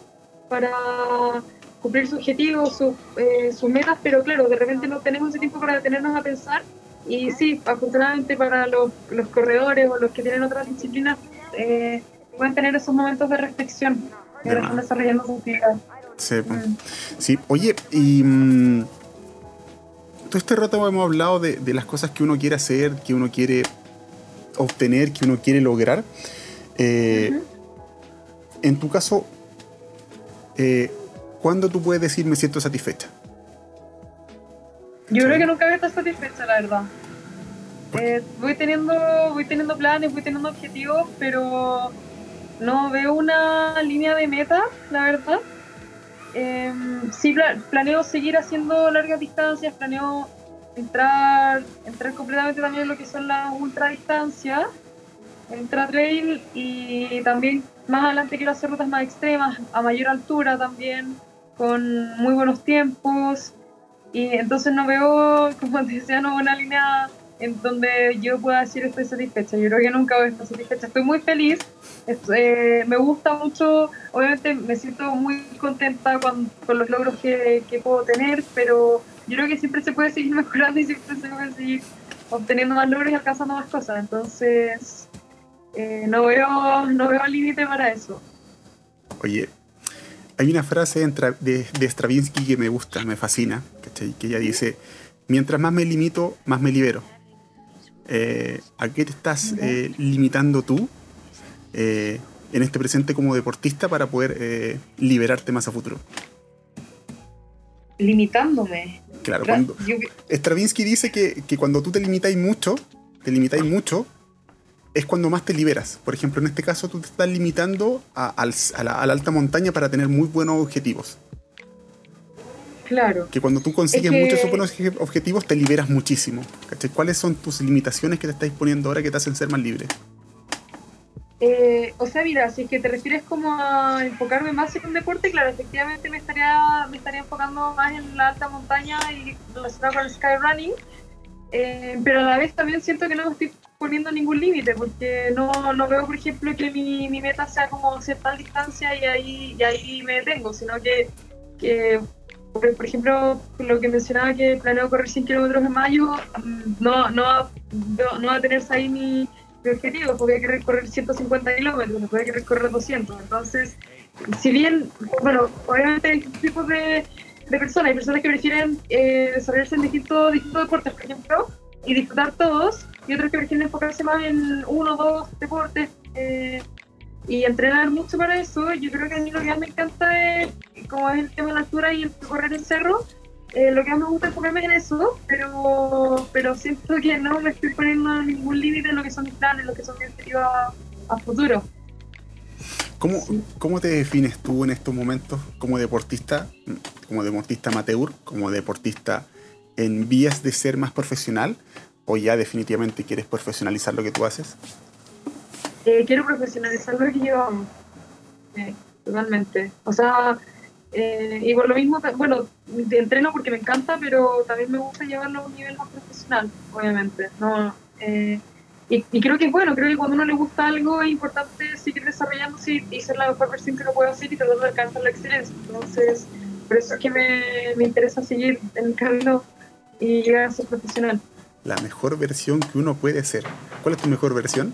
para cumplir sus objetivos, sus, eh, sus metas, pero claro, de repente no tenemos ese tiempo para detenernos a pensar y sí, afortunadamente para los, los corredores o los que tienen otras disciplinas, eh, pueden tener esos momentos de reflexión que están desarrollando su vida. Sí, mm. sí, oye, y mm, todo este rato hemos hablado de, de, las cosas que uno quiere hacer, que uno quiere obtener, que uno quiere lograr. Eh, En tu caso, eh, ¿cuándo tú puedes decir me siento satisfecha? Yo creo que nunca voy a estar satisfecha, la verdad. Eh, voy teniendo voy teniendo planes, voy teniendo objetivos, pero no veo una línea de meta, la verdad. Eh, sí planeo seguir haciendo largas distancias, planeo entrar entrar completamente también en lo que son las ultra distancias, ultra trail y también más adelante quiero hacer rutas más extremas, a mayor altura también, con muy buenos tiempos. Y entonces no veo, como te decía, no una línea en donde yo pueda decir estoy satisfecha. Yo creo que nunca voy a estar satisfecha. Estoy muy feliz, eh, me gusta mucho, obviamente me siento muy contenta con, con los logros que, que, puedo tener, pero yo creo que siempre se puede seguir mejorando y siempre se puede seguir obteniendo más logros y alcanzando más cosas. Entonces, eh, no veo, no veo límite para eso. Oye, hay una frase de, de Stravinsky que me gusta, me fascina, ¿cachai? que ella dice, mientras más me limito, más me libero. Eh, ¿A qué te estás eh, limitando tú eh, en este presente como deportista para poder liberarte más a futuro? Limitándome. Claro, cuando, Stravinsky dice que, que cuando tú te limitáis mucho, te limitáis mucho, es cuando más te liberas. Por ejemplo, en este caso tú te estás limitando a, a, la, a la, alta montaña para tener muy buenos objetivos. Claro. Que cuando tú consigues es que... muchos buenos objetivos te liberas muchísimo. ¿cachai? ¿Cuáles son tus limitaciones que te estáis poniendo ahora que te hacen ser más libre? Eh, o sea, mira, si es que te refieres como a enfocarme más en un deporte, claro, efectivamente me estaría, me estaría enfocando más en la alta montaña y relacionado con el skyrunning, eh, pero a la vez también siento que no me estoy poniendo ningún límite, porque no, no veo, por ejemplo, que mi, mi meta sea como cierta distancia y ahí, y ahí me detengo, sino que, que por, ejemplo, lo que mencionaba que planeo correr 100 kilómetros en mayo, no, no, no, no va a tenerse ahí mi, objetivo, porque hay que recorrer 150 kilómetros, no puede que recorrer 200. Entonces, si bien, bueno, obviamente hay tipos de, de personas, hay personas que prefieren eh, desarrollarse en distintos, distintos deportes, por ejemplo, y disfrutar todos, y otros que prefieren enfocarse más en uno o dos deportes. Eh, y entrenar mucho para eso, yo creo que a mí lo que más me encanta es, como es el tema de la altura y el correr el cerro, eh, lo que más me gusta es enfocarme en eso, pero, pero siento que no me estoy poniendo ningún límite en lo que son mis planes, lo que son mis objetivos a, a futuro. ¿Cómo. ¿Cómo te defines tú en estos momentos como deportista, como deportista amateur, como deportista en vías de ser más profesional? O ya definitivamente quieres profesionalizar lo que tú haces? Eh, quiero profesionalizar lo que llevamos, totalmente. O sea, eh, y por lo mismo, bueno, entreno porque me encanta, pero también me gusta llevarlo a un nivel más profesional, obviamente. No, eh, y, creo que es bueno, creo que cuando uno le gusta algo es importante seguir desarrollándose y, ser la mejor versión que uno puede hacer y tratar de alcanzar la excelencia. Entonces, por eso es que me, me interesa seguir en el camino y llegar a ser profesional. La mejor versión que uno puede ser. ¿Cuál es tu mejor versión?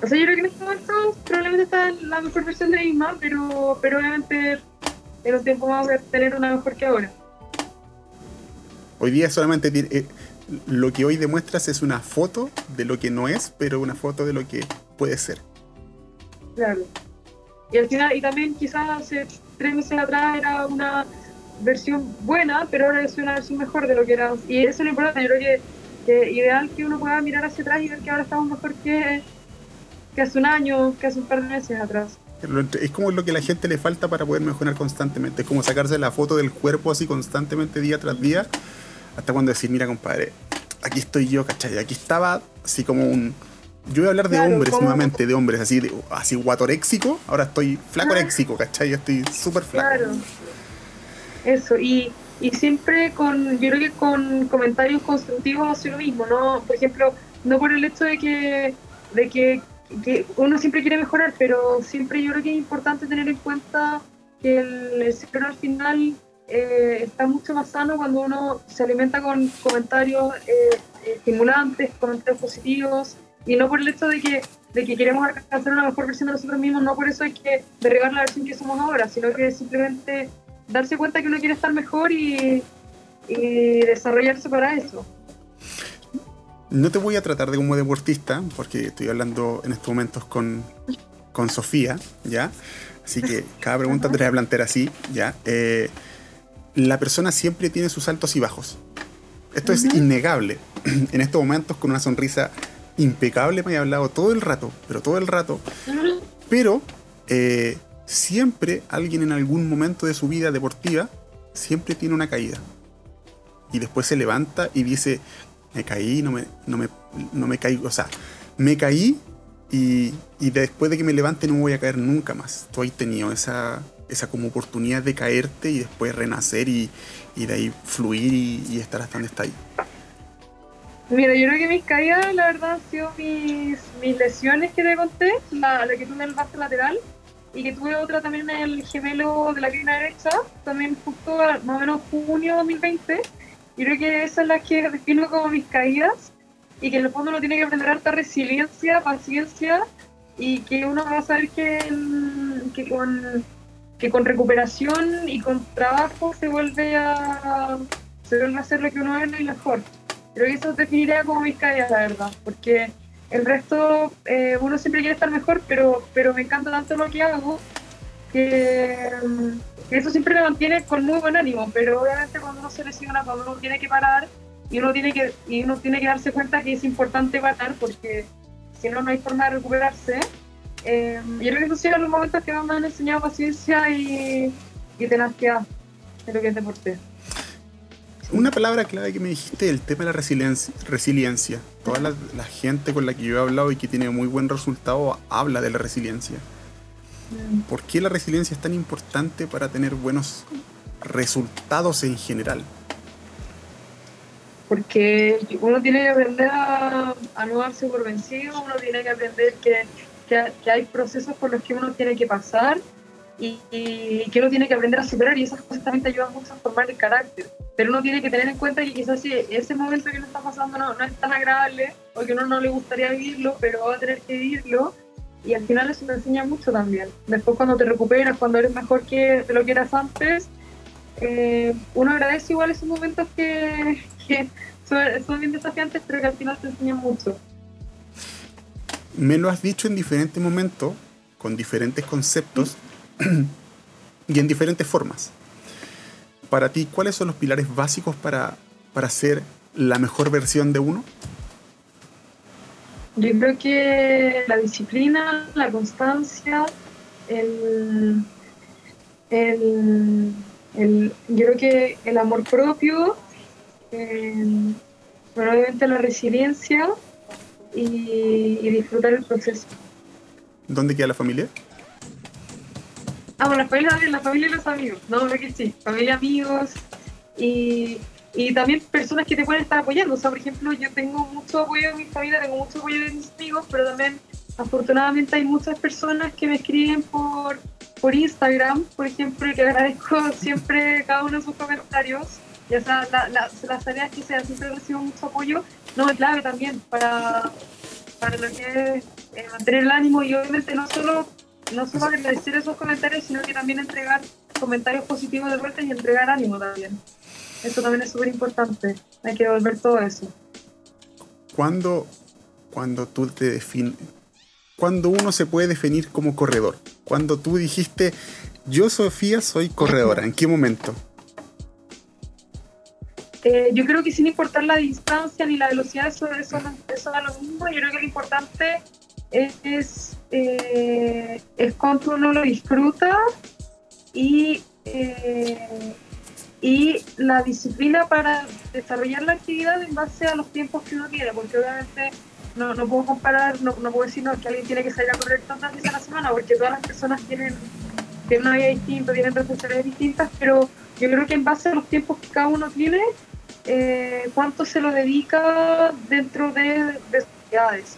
O sea, yo creo que en este momento probablemente está la mejor versión de misma, pero, pero obviamente en un tiempo voy a tener una mejor que ahora. Hoy día solamente eh, lo que hoy demuestras es una foto de lo que no es, pero una foto de lo que puede ser. Claro. Y al final, y también quizás hace tres meses atrás era una versión buena, pero ahora es una versión mejor de lo que era. Y eso es lo importante, yo creo que, que ideal que uno pueda mirar hacia atrás y ver que ahora estamos mejor que, que hace un año, que hace un par de meses atrás. Es como lo que a la gente le falta para poder mejorar constantemente. Es como sacarse la foto del cuerpo así constantemente día tras día. Hasta cuando decir, mira compadre, aquí estoy yo, ¿cachai? Aquí estaba así como un... Yo voy a hablar de hombres nuevamente, de hombres, así, de, así guatoréxico. Ahora estoy flacoréxico, ¿cachai? Estoy súper flaco. Claro. Eso, y, y siempre con, yo creo que con comentarios constructivos hacia lo mismo, ¿no? Por ejemplo, no por el hecho de que, de que uno siempre quiere mejorar, pero siempre yo creo que es importante tener en cuenta que el, el al final eh, está mucho más sano cuando uno se alimenta con comentarios eh, estimulantes, comentarios positivos, y no por el hecho de que, de que queremos alcanzar una mejor versión de nosotros mismos, no por eso hay que derribar la versión que somos ahora, sino que simplemente darse cuenta que uno quiere estar mejor y, y desarrollarse para eso. No te voy a tratar de como deportista, porque estoy hablando en estos momentos con, con Sofía, ¿ya? Así que cada pregunta te la voy a plantear así, ¿ya? Eh, la persona siempre tiene sus altos y bajos. Esto es innegable. En estos momentos, con una sonrisa impecable, me he hablado todo el rato, pero todo el rato. Pero eh, siempre alguien en algún momento de su vida deportiva siempre tiene una caída. Y después se levanta y dice, me caí, no me, no me, no me o sea, me caí y, y, después de que me levante no me voy a caer nunca más. Tú has tenido esa, esa como oportunidad de caerte y después renacer y, y de ahí fluir y, estar hasta donde está ahí. Mira, yo creo que mis caídas, la verdad, han sido mis, mis lesiones que te conté, la, la que en el vasto lateral y que tuve otra también en el gemelo de la pierna derecha, también justo más o menos junio 2020 yo creo que esas son las que defino como mis caídas y que en el fondo uno tiene que aprender harta resiliencia, paciencia y que uno va a saber que, que, con, que con recuperación y con trabajo se vuelve a, se vuelve a hacer lo que uno es y mejor. Creo que eso definiría como mis caídas, la verdad, porque el resto eh, uno siempre quiere estar mejor, pero, pero me encanta tanto lo que hago que eso siempre me mantiene con muy buen ánimo, pero obviamente cuando uno se lesiona, cuando uno tiene que parar y uno tiene que, y uno tiene que darse cuenta que es importante parar porque si no, no hay forma de recuperarse. Eh, yo creo que esos son los momentos que me han enseñado paciencia y, y tenacidad en lo que es deporte. Una palabra clave que me dijiste, el tema de la resiliencia. resiliencia. Toda la, la, gente con la que yo he hablado y que tiene muy buen resultado habla de la resiliencia. ¿Por qué la resiliencia es tan importante para tener buenos resultados en general? Porque uno tiene que aprender a, no darse por vencido, uno tiene que aprender que, hay procesos por los que uno tiene que pasar y, que uno tiene que aprender a superar y esas cosas también te ayudan mucho a formar el carácter. Pero uno tiene que tener en cuenta que quizás si ese momento que uno está pasando no, no es tan agradable o que uno no le gustaría vivirlo, pero va a tener que vivirlo y al final eso te enseña mucho también. Después cuando te recuperas, cuando eres mejor que de lo que eras antes, eh, uno agradece igual esos momentos que, son, bien desafiantes, pero que al final te enseñan mucho. Me lo has dicho en diferentes momentos, con diferentes conceptos y en diferentes formas. Para ti, ¿cuáles son los pilares básicos para, para ser la mejor versión de uno? Yo creo que la disciplina, la constancia, el, el, yo creo que el amor propio, Bueno, obviamente la resiliencia y, disfrutar el proceso. ¿Dónde queda la familia? Ah, bueno, la familia, la familia y los amigos. No, creo que sí. Familia, amigos y, y también personas que te pueden estar apoyando. O sea, por ejemplo, yo tengo mucho apoyo de mi familia, tengo mucho apoyo de mis amigos, pero también afortunadamente hay muchas personas que me escriben por, por Instagram, por ejemplo, y que agradezco siempre cada uno de sus comentarios. Ya sea las tareas que sea, siempre recibo mucho apoyo. No, es clave también para, para lo que es eh, mantener el ánimo y obviamente no solo, no solo agradecer esos comentarios, sino que también entregar comentarios positivos de vuelta y entregar ánimo también. Eso también es súper importante. Hay que devolver todo eso. Cuando, cuando tú te defines, cuando uno se puede definir como corredor? Cuando tú dijiste, yo Sofía soy corredora, ¿en qué momento? Eh, yo creo que sin importar la distancia ni la velocidad, eso, eso, eso da lo mismo. Yo creo que lo importante es, eh, es cuando uno lo disfruta y, eh, y la disciplina para desarrollar la actividad en base a los tiempos que uno tiene, porque obviamente no, no puedo comparar, no, no puedo decir que alguien tiene que salir a correr tantas veces a la semana, porque todas las personas tienen, tienen una vida distinta, tienen responsabilidades distintas, pero yo creo que en base a los tiempos que cada uno tiene, eh, cuánto se lo dedica dentro de, de sus actividades.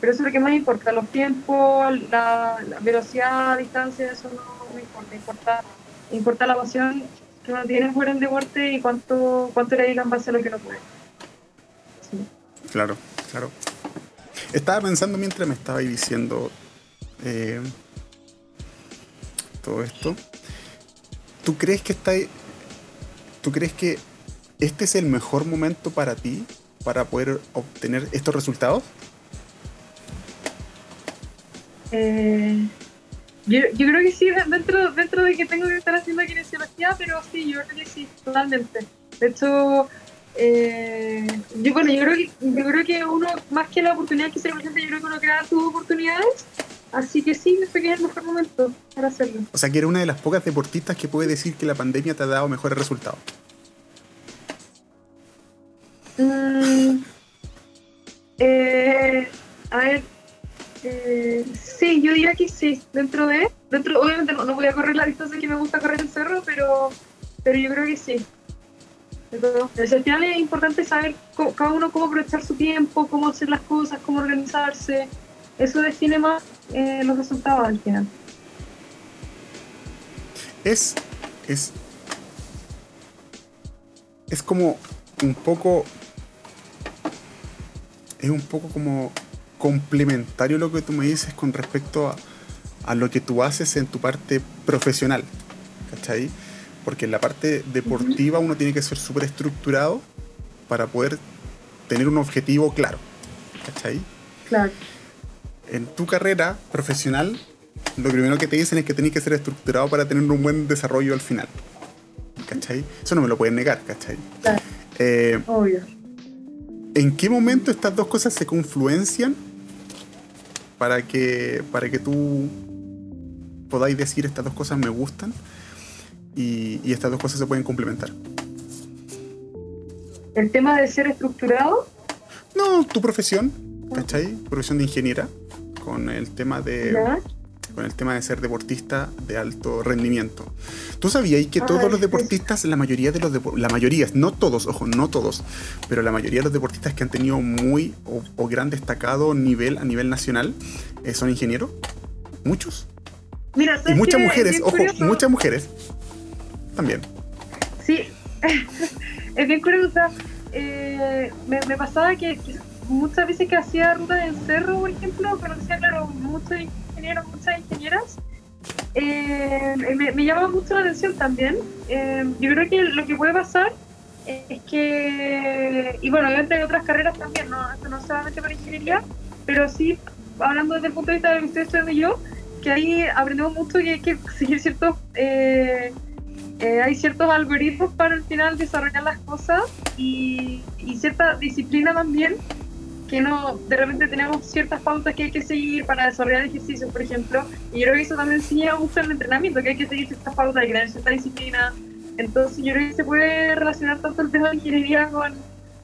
Pero eso es lo que más importa, los tiempos, la, velocidad, la distancia, eso no, me importa, importa, importa la pasión que uno tiene por el deporte y cuánto, cuánto le dedica en base a lo que uno puede. Claro, claro. Estaba pensando mientras me estaba diciendo eh, todo esto. ¿Tú crees que está ¿Tú crees que este es el mejor momento para ti para poder obtener estos resultados? Eh, yo, creo que sí, dentro, dentro de que tengo que estar haciendo kinesiología, pero sí, yo creo que sí, totalmente. De hecho, eh, yo, bueno, yo creo, que, yo creo que uno, más que la oportunidad que se le presenta, yo creo que uno crea sus oportunidades. Así que sí, creo que es el mejor momento para hacerlo. O sea, que eres una de las pocas deportistas que puede decir que la pandemia te ha dado mejores resultados. Mm, eh, a ver, eh, sí, yo diría que sí, dentro de, dentro, obviamente no, voy a correr la distancia que me gusta correr en cerro, pero, pero yo creo que sí al final es importante saber cada uno cómo aprovechar su tiempo, cómo hacer las cosas, cómo organizarse. Eso define más eh, los resultados al final. Es, es, es como un poco, es un poco como complementario lo que tú me dices con respecto a, a lo que tú haces en tu parte profesional. ¿Cachai? porque en la parte deportiva uno tiene que ser súper estructurado para poder tener un objetivo claro. ¿Cachai? Claro. En tu carrera profesional, lo primero que te dicen es que tienes que ser estructurado para tener un buen desarrollo al final. ¿Cachai? Eso no me lo pueden negar, ¿cachai? Claro. Eh, Obvio. ¿En qué momento estas dos cosas se confluencian para que, para que tú podáis decir estas dos cosas me gustan? y, estas dos cosas se pueden complementar. ¿El tema de ser estructurado? No, tu profesión, ¿cachai? Profesión de ingeniera, con el tema de... Con el tema de ser deportista de alto rendimiento. ¿Tú sabías que todos los deportistas, la mayoría de los la mayoría, no todos, ojo, no todos, pero la mayoría de los deportistas que han tenido muy o, gran destacado nivel a nivel nacional eh, son ingenieros? Muchos. Mira, y muchas mujeres, ojo, muchas mujeres también. Sí, es bien curioso. Eh, me, pasaba que, muchas veces que hacía ruta en cerro, por ejemplo, conocía, claro, muchos ingenieros, muchas ingenieras. Eh, me, me llama mucho la atención también. Eh, yo creo que lo que puede pasar es que, y bueno, obviamente hay otras carreras también, no, no solamente para ingeniería, pero sí, hablando desde el punto de vista de lo que estoy estudiando yo, que ahí aprendemos mucho y hay que seguir ciertos eh, eh, hay ciertos algoritmos para al final desarrollar las cosas y, cierta disciplina también que no de repente tenemos ciertas pautas que hay que seguir para desarrollar ejercicios por ejemplo y yo creo que eso también enseña mucho el entrenamiento que hay que seguir ciertas pautas hay que tener cierta disciplina entonces yo creo que se puede relacionar tanto el tema de ingeniería con,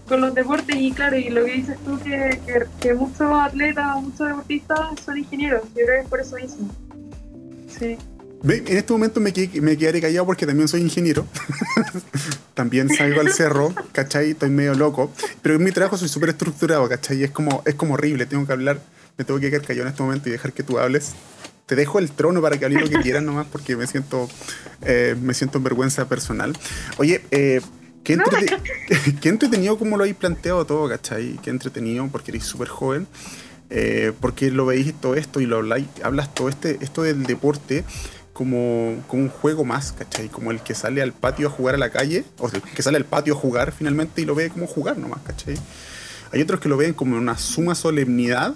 con los deportes y claro, y lo que dices tú, que, que, muchos atletas muchos deportistas son ingenieros, yo creo que es por eso mismo. Sí. En este momento me, me quedaré callado porque también soy ingeniero. también salgo al cerro, ¿cachai? Estoy medio loco. Pero en mi trabajo soy súper estructurado, ¿cachai? Es como, es como horrible, tengo que hablar, me tengo que quedar callado en este momento y dejar que tú hables. Te dejo el trono para que hables lo que quieras nomás porque me siento, eh, me siento en vergüenza personal. Oye, eh, Qué, qué, entretenido como lo habéis planteado todo, ¿cachai? Qué entretenido porque eres súper joven. Eh, porque lo veis todo esto y lo habláis, hablas todo este, esto del deporte como, como, un juego más, ¿cachai? Como el que sale al patio a jugar a la calle, o el que sale al patio a jugar finalmente y lo ve como jugar nomás, ¿cachai? Hay otros que lo ven como una suma solemnidad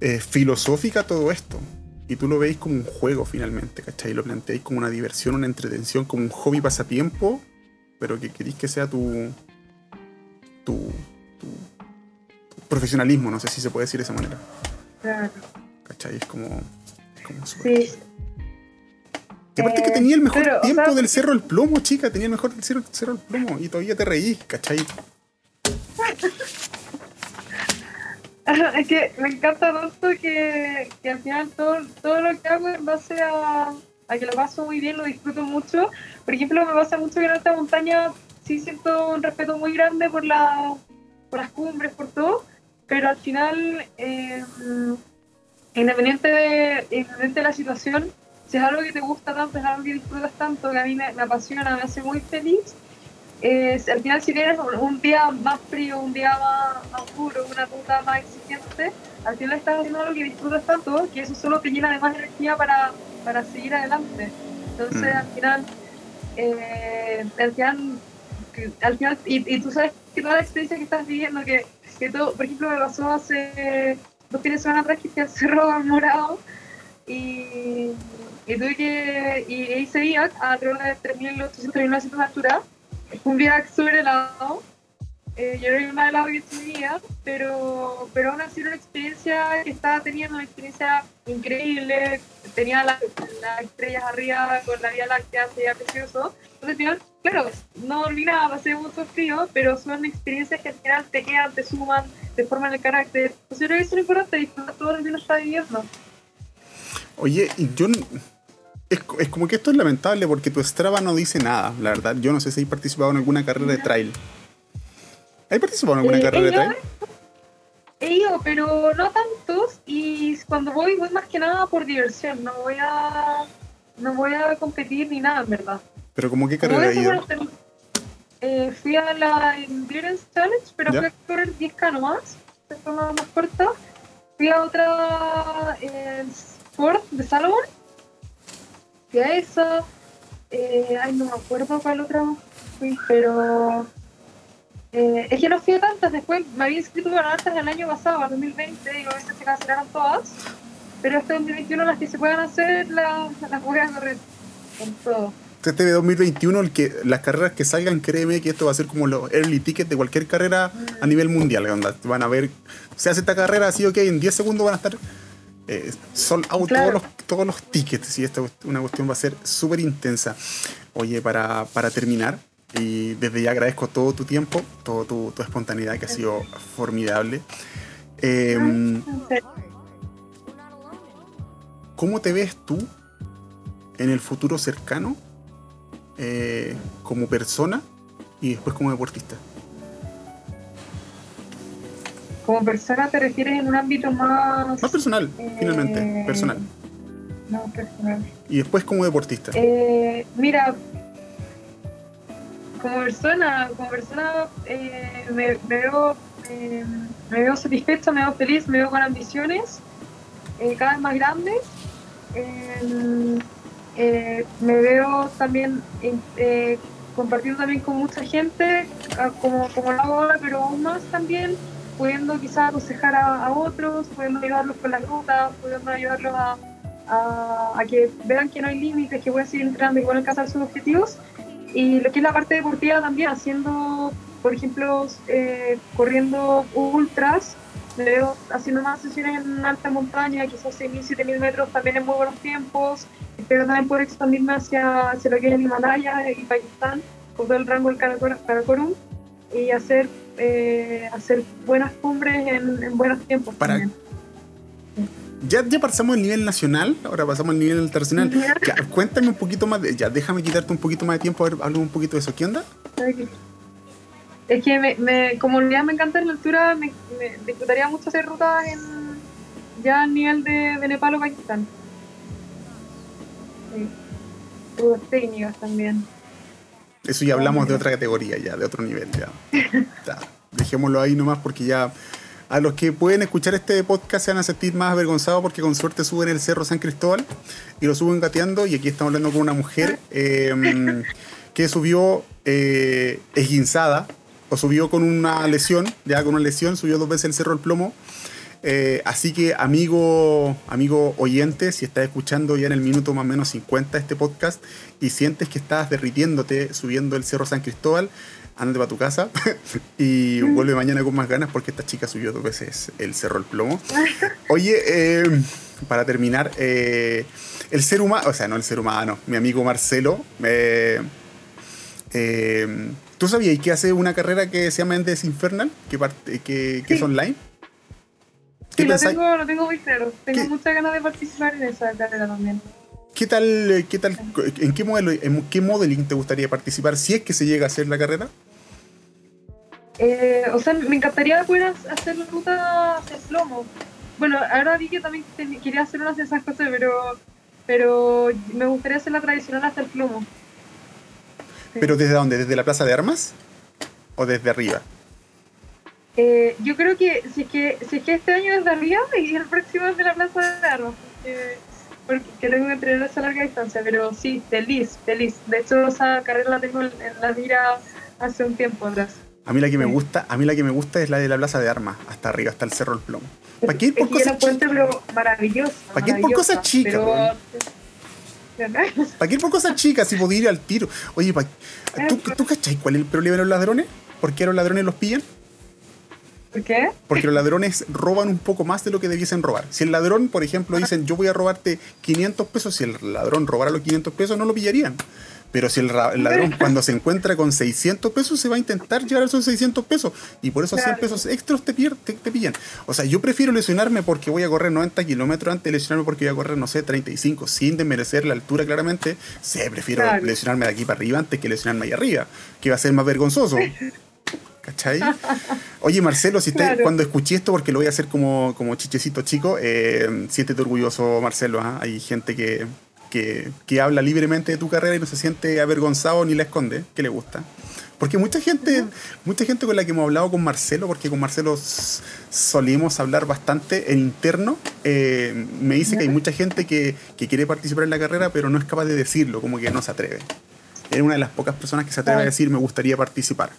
eh, filosófica todo esto. Y tú lo veis como un juego finalmente, ¿cachai? Lo planteáis como una diversión, una entretención, como un hobby pasatiempo pero que queréis que sea tu, tu, profesionalismo, no sé si se puede decir de esa manera. Claro. ¿Cachai? Es como, es como Sí. Y aparte que eh, tenía el mejor tiempo del Cerro del Plomo, chica, tenía el mejor del Cerro, del Plomo y todavía te reís, ¿cachai? es que me encanta tanto que, que al final todo, todo lo que hago en base a, a que lo paso muy bien, lo disfruto mucho. Por ejemplo, me pasa mucho que en esta montaña sí siento un respeto muy grande por, la, por las cumbres, por todo, pero al final, eh, independiente, de, independiente de la situación, si es algo que te gusta tanto, es algo que disfrutas tanto, que a mí me, apasiona, me hace muy feliz, al final si tienes un, día más frío, un día más, más duro, una ruta más exigente, al final estás haciendo algo que disfrutas tanto que eso solo te llena de más energía para para seguir adelante. Entonces, mm. al final, eh, al final, al final y, tú sabes que toda la experiencia que estás viviendo, que, que todo, por ejemplo, me pasó hace dos fines de semana atrás que fui al Cerro Morado y, y tuve que, y hice viaje a alrededor de 3.800 de altura. Un viaje súper helado eh, yo era una de las que tenía, pero, pero aún así era una experiencia que estaba teniendo, una experiencia increíble, tenía las, estrellas arriba con la Vía Láctea, sería precioso. Entonces, al final, claro, no volví nada, pasé mucho frío, pero son experiencias que al final te quedan, te suman, te forman el carácter. Entonces, yo creo que es importante, disfrutar todo lo que uno está viviendo. Oye, yo es, es, como que esto es lamentable porque tu Strava no dice nada, la verdad. Yo no sé si has participado en alguna carrera de trail. ¿Hay participado en alguna eh, carrera de trail? He ido, pero no tantos. Y cuando voy, voy más que nada por diversión. No voy a, no voy a competir ni nada, en verdad. ¿Pero como qué carrera he ido? Eh, fui a la Endurance Challenge, pero fui a correr 10K nomás, de forma más corta. Fui a otra eh, Sport de Salomon. Fui a esa. Eh, ay, no me acuerdo cuál otra fui, pero eh, es que no fui a tantas, después me había inscrito para hartas el año pasado, el 2020, y obviamente se cancelaron todas, pero este 2021 las que se puedan hacer las, las voy a correr con todo. Este 2021, el que, las carreras que salgan, créeme que esto va a ser como los early tickets de cualquier carrera a nivel mundial. Van a ver, se hace esta carrera así, ok, en 10 segundos van a estar eh, son todos, los, todos los tickets. Y esta una cuestión va a ser súper intensa. Oye, para, para terminar, y desde ya agradezco todo tu tiempo, toda tu, espontaneidad que ha sido formidable. Em, ¿Cómo te ves tú en el futuro cercano eh, como persona y después como deportista? Como persona te refieres en un ámbito más... Más personal, finalmente, eh, personal. No, personal. Y después como deportista. Eh, mira, como persona, como persona eh, me, veo, eh, me veo satisfecha, me veo feliz, me veo con ambiciones eh, cada vez más grandes. me veo también compartiendo también con mucha gente, ah, como, como lo hago ahora, pero aún más también pudiendo quizás aconsejar a, otros, pudiendo ayudarlos con las rutas, pudiendo ayudarlos a, a, que vean que no hay límites, que pueden seguir entrenando y pueden alcanzar sus objetivos. Y lo que es la parte deportiva también, haciendo, por ejemplo, eh, corriendo ultras, veo haciendo más sesiones en alta montaña, quizás 6.000, 7.000 metros también en muy buenos tiempos. Espero también poder expandirme hacia, hacia lo que es el Himalaya y Pakistán, con todo el rango del Karakorum, y hacer eh, hacer buenas cumbres en, buenos tiempos. Para, Ya, ya pasamos el nivel nacional, ahora pasamos al nivel internacional. cuéntame un poquito más, de, ya déjame quitarte un poquito más de tiempo, a ver, hablo un poquito de eso. ¿Qué onda? Es que me, me, como ya me encanta la altura, me, disfrutaría mucho hacer rutas en, ya a nivel de, de Nepal o Pakistán. Sí. técnicas también. Eso ya hablamos de otra categoría, ya, de otro nivel, ya. Dejémoslo ahí nomás porque ya a los que pueden escuchar este podcast se van a sentir más avergonzados porque con suerte suben el Cerro San Cristóbal y lo suben gateando y aquí estamos hablando con una mujer em, que subió eh, esguinzada o subió con una lesión, ya con una lesión, subió dos veces el Cerro del Plomo eh, así que, amigo, amigo oyente, si estás escuchando ya en el minuto más o menos 50 este podcast y sientes que estás derritiéndote subiendo el Cerro San Cristóbal, ándate para tu casa y vuelve mañana con más ganas porque esta chica subió dos veces el Cerro del Plomo. Oye, eh, para terminar, eh, el ser humano, o sea, no el ser humano, mi amigo Marcelo, ¿tú sabías que hace una carrera que se llama Endes Infernal, que, que, que es online? Sí, lo tengo, lo tengo muy claro. Tengo muchas ganas de participar en esa carrera también. ¿Qué tal, eh, qué tal, en qué modelo, en qué modeling te gustaría participar si es que se llega a hacer la carrera? Eh, o sea, me encantaría poder hacer la ruta hacia Slomo. Bueno, ahora vi que también quería hacer una de esas cosas, pero, pero me gustaría hacer la tradicional hasta el plomo. ¿Pero desde dónde? ¿Desde la plaza de armas? ¿O desde arriba? Eh, yo creo que si, es que si es que este año es de arriba y el próximo es de la Plaza de Armas, porque, tengo que entrenar esa larga distancia, pero sí, feliz, feliz. De hecho, esa carrera la tengo en, la mira hace un tiempo atrás. A mí la que me gusta, a mí la que me gusta es la de la Plaza de Armas, hasta arriba, hasta el Cerro del Plomo. ¿Para qué ir por cosas chicas? maravillosa. ¿Para qué ir por cosas chicas? ¿Para qué ir por cosas chicas si podía ir al tiro? Oye, ¿tú, ¿tú cachai cuál es el problema de los ladrones? ¿Por qué a los ladrones los pillan? ¿Por qué? Porque los ladrones roban un poco más de lo que debiesen robar. Si el ladrón, por ejemplo, dicen yo voy a robarte 500 pesos, si el ladrón robara los 500 pesos no lo pillarían. Pero si el, ladrón cuando se encuentra con 600 pesos se va a intentar llevar esos 600 pesos y por esos 100 pesos extras te, te, pillan. O sea, yo prefiero lesionarme porque voy a correr 90 kilómetros antes de lesionarme porque voy a correr, no sé, 35 sin desmerecer la altura claramente. Sí, prefiero lesionarme de aquí para arriba antes que lesionarme ahí arriba, que va a ser más vergonzoso. ¿Cachai? Oye, Marcelo, si cuando escuché esto, porque lo voy a hacer como, como chichecito chico, eh, siéntete orgulloso, Marcelo. ¿ah? Hay gente que, que, habla libremente de tu carrera y no se siente avergonzado ni la esconde, que le gusta. Porque mucha gente, mucha gente con la que hemos hablado con Marcelo, porque con Marcelo solimos hablar bastante en interno, eh, me dice que hay mucha gente que, que, quiere participar en la carrera, pero no es capaz de decirlo, como que no se atreve. Era una de las pocas personas que se atreve a decir me gustaría participar.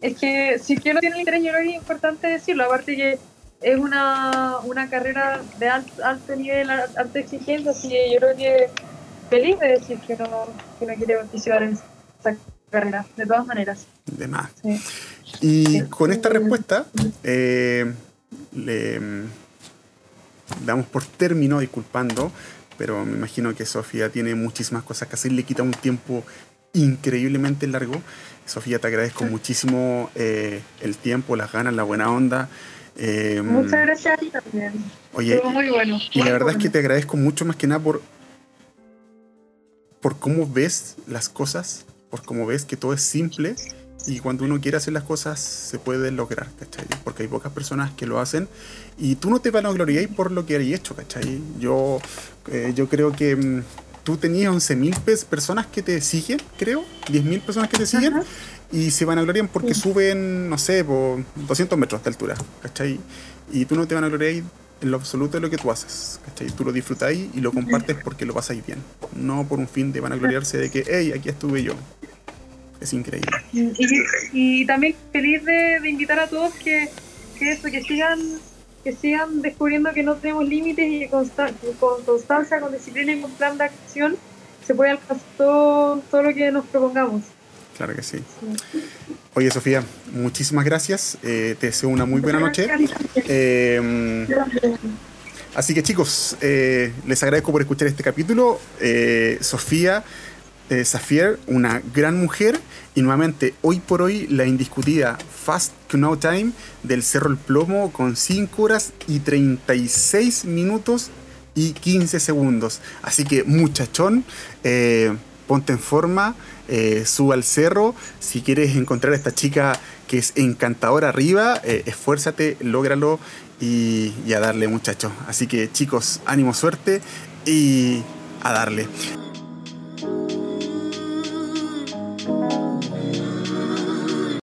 Es que si es que tiene interés, yo creo que es importante decirlo. Aparte que es una, una carrera de alto, nivel, alta exigencia, así que yo creo que feliz de decir que no, que no quiere participar en esta carrera, de todas maneras. De más. Y con esta respuesta, eh, le damos por término, disculpando, pero me imagino que Sofía tiene muchísimas cosas que hacer, le quita un tiempo increíblemente largo. Sofía, te agradezco muchísimo eh, el tiempo, las ganas, la buena onda. Eh, Muchas gracias a ti también. Oye, muy bueno. Y la verdad es que te agradezco mucho más que nada por, por cómo ves las cosas, por cómo ves que todo es simple y cuando uno quiere hacer las cosas se puede lograr, ¿cachai? Porque hay pocas personas que lo hacen y tú no te vanaglorias por lo que hay hecho, ¿cachai? Yo, eh, yo creo que mm, tú tenías 11.000 personas que te siguen, creo, 10.000 personas que te siguen, y se van a gloriar porque suben, no sé, por 200 metros de altura, ¿cachai? Y tú no te van a gloriar en lo absoluto de lo que tú haces, ¿cachai? Tú lo disfrutáis y lo compartes porque lo pasáis bien, no por un fin de van a gloriarse de que, hey, aquí estuve yo. Es increíble. Y, también feliz de, invitar a todos que, que eso, que sigan que sigan descubriendo que no tenemos límites y que con constancia, con disciplina y con plan de acción se puede alcanzar todo, lo que nos propongamos. Claro que sí. Oye, Sofía, muchísimas gracias. Eh, te deseo una muy buena noche. Eh, así que chicos, eh, les agradezco por escuchar este capítulo. Sofía eh, una gran mujer, y nuevamente, hoy por hoy, la indiscutida Fast Know Time del Cerro El Plomo con 5 horas y 36 minutos y 15 segundos. Así que, muchachón, eh, ponte en forma, eh, suba al cerro. Si quieres encontrar a esta chica que es encantadora arriba, esfuérzate, lógralo y, y a darle, muchachos. Así que, chicos, ánimo, suerte y a darle. Nation.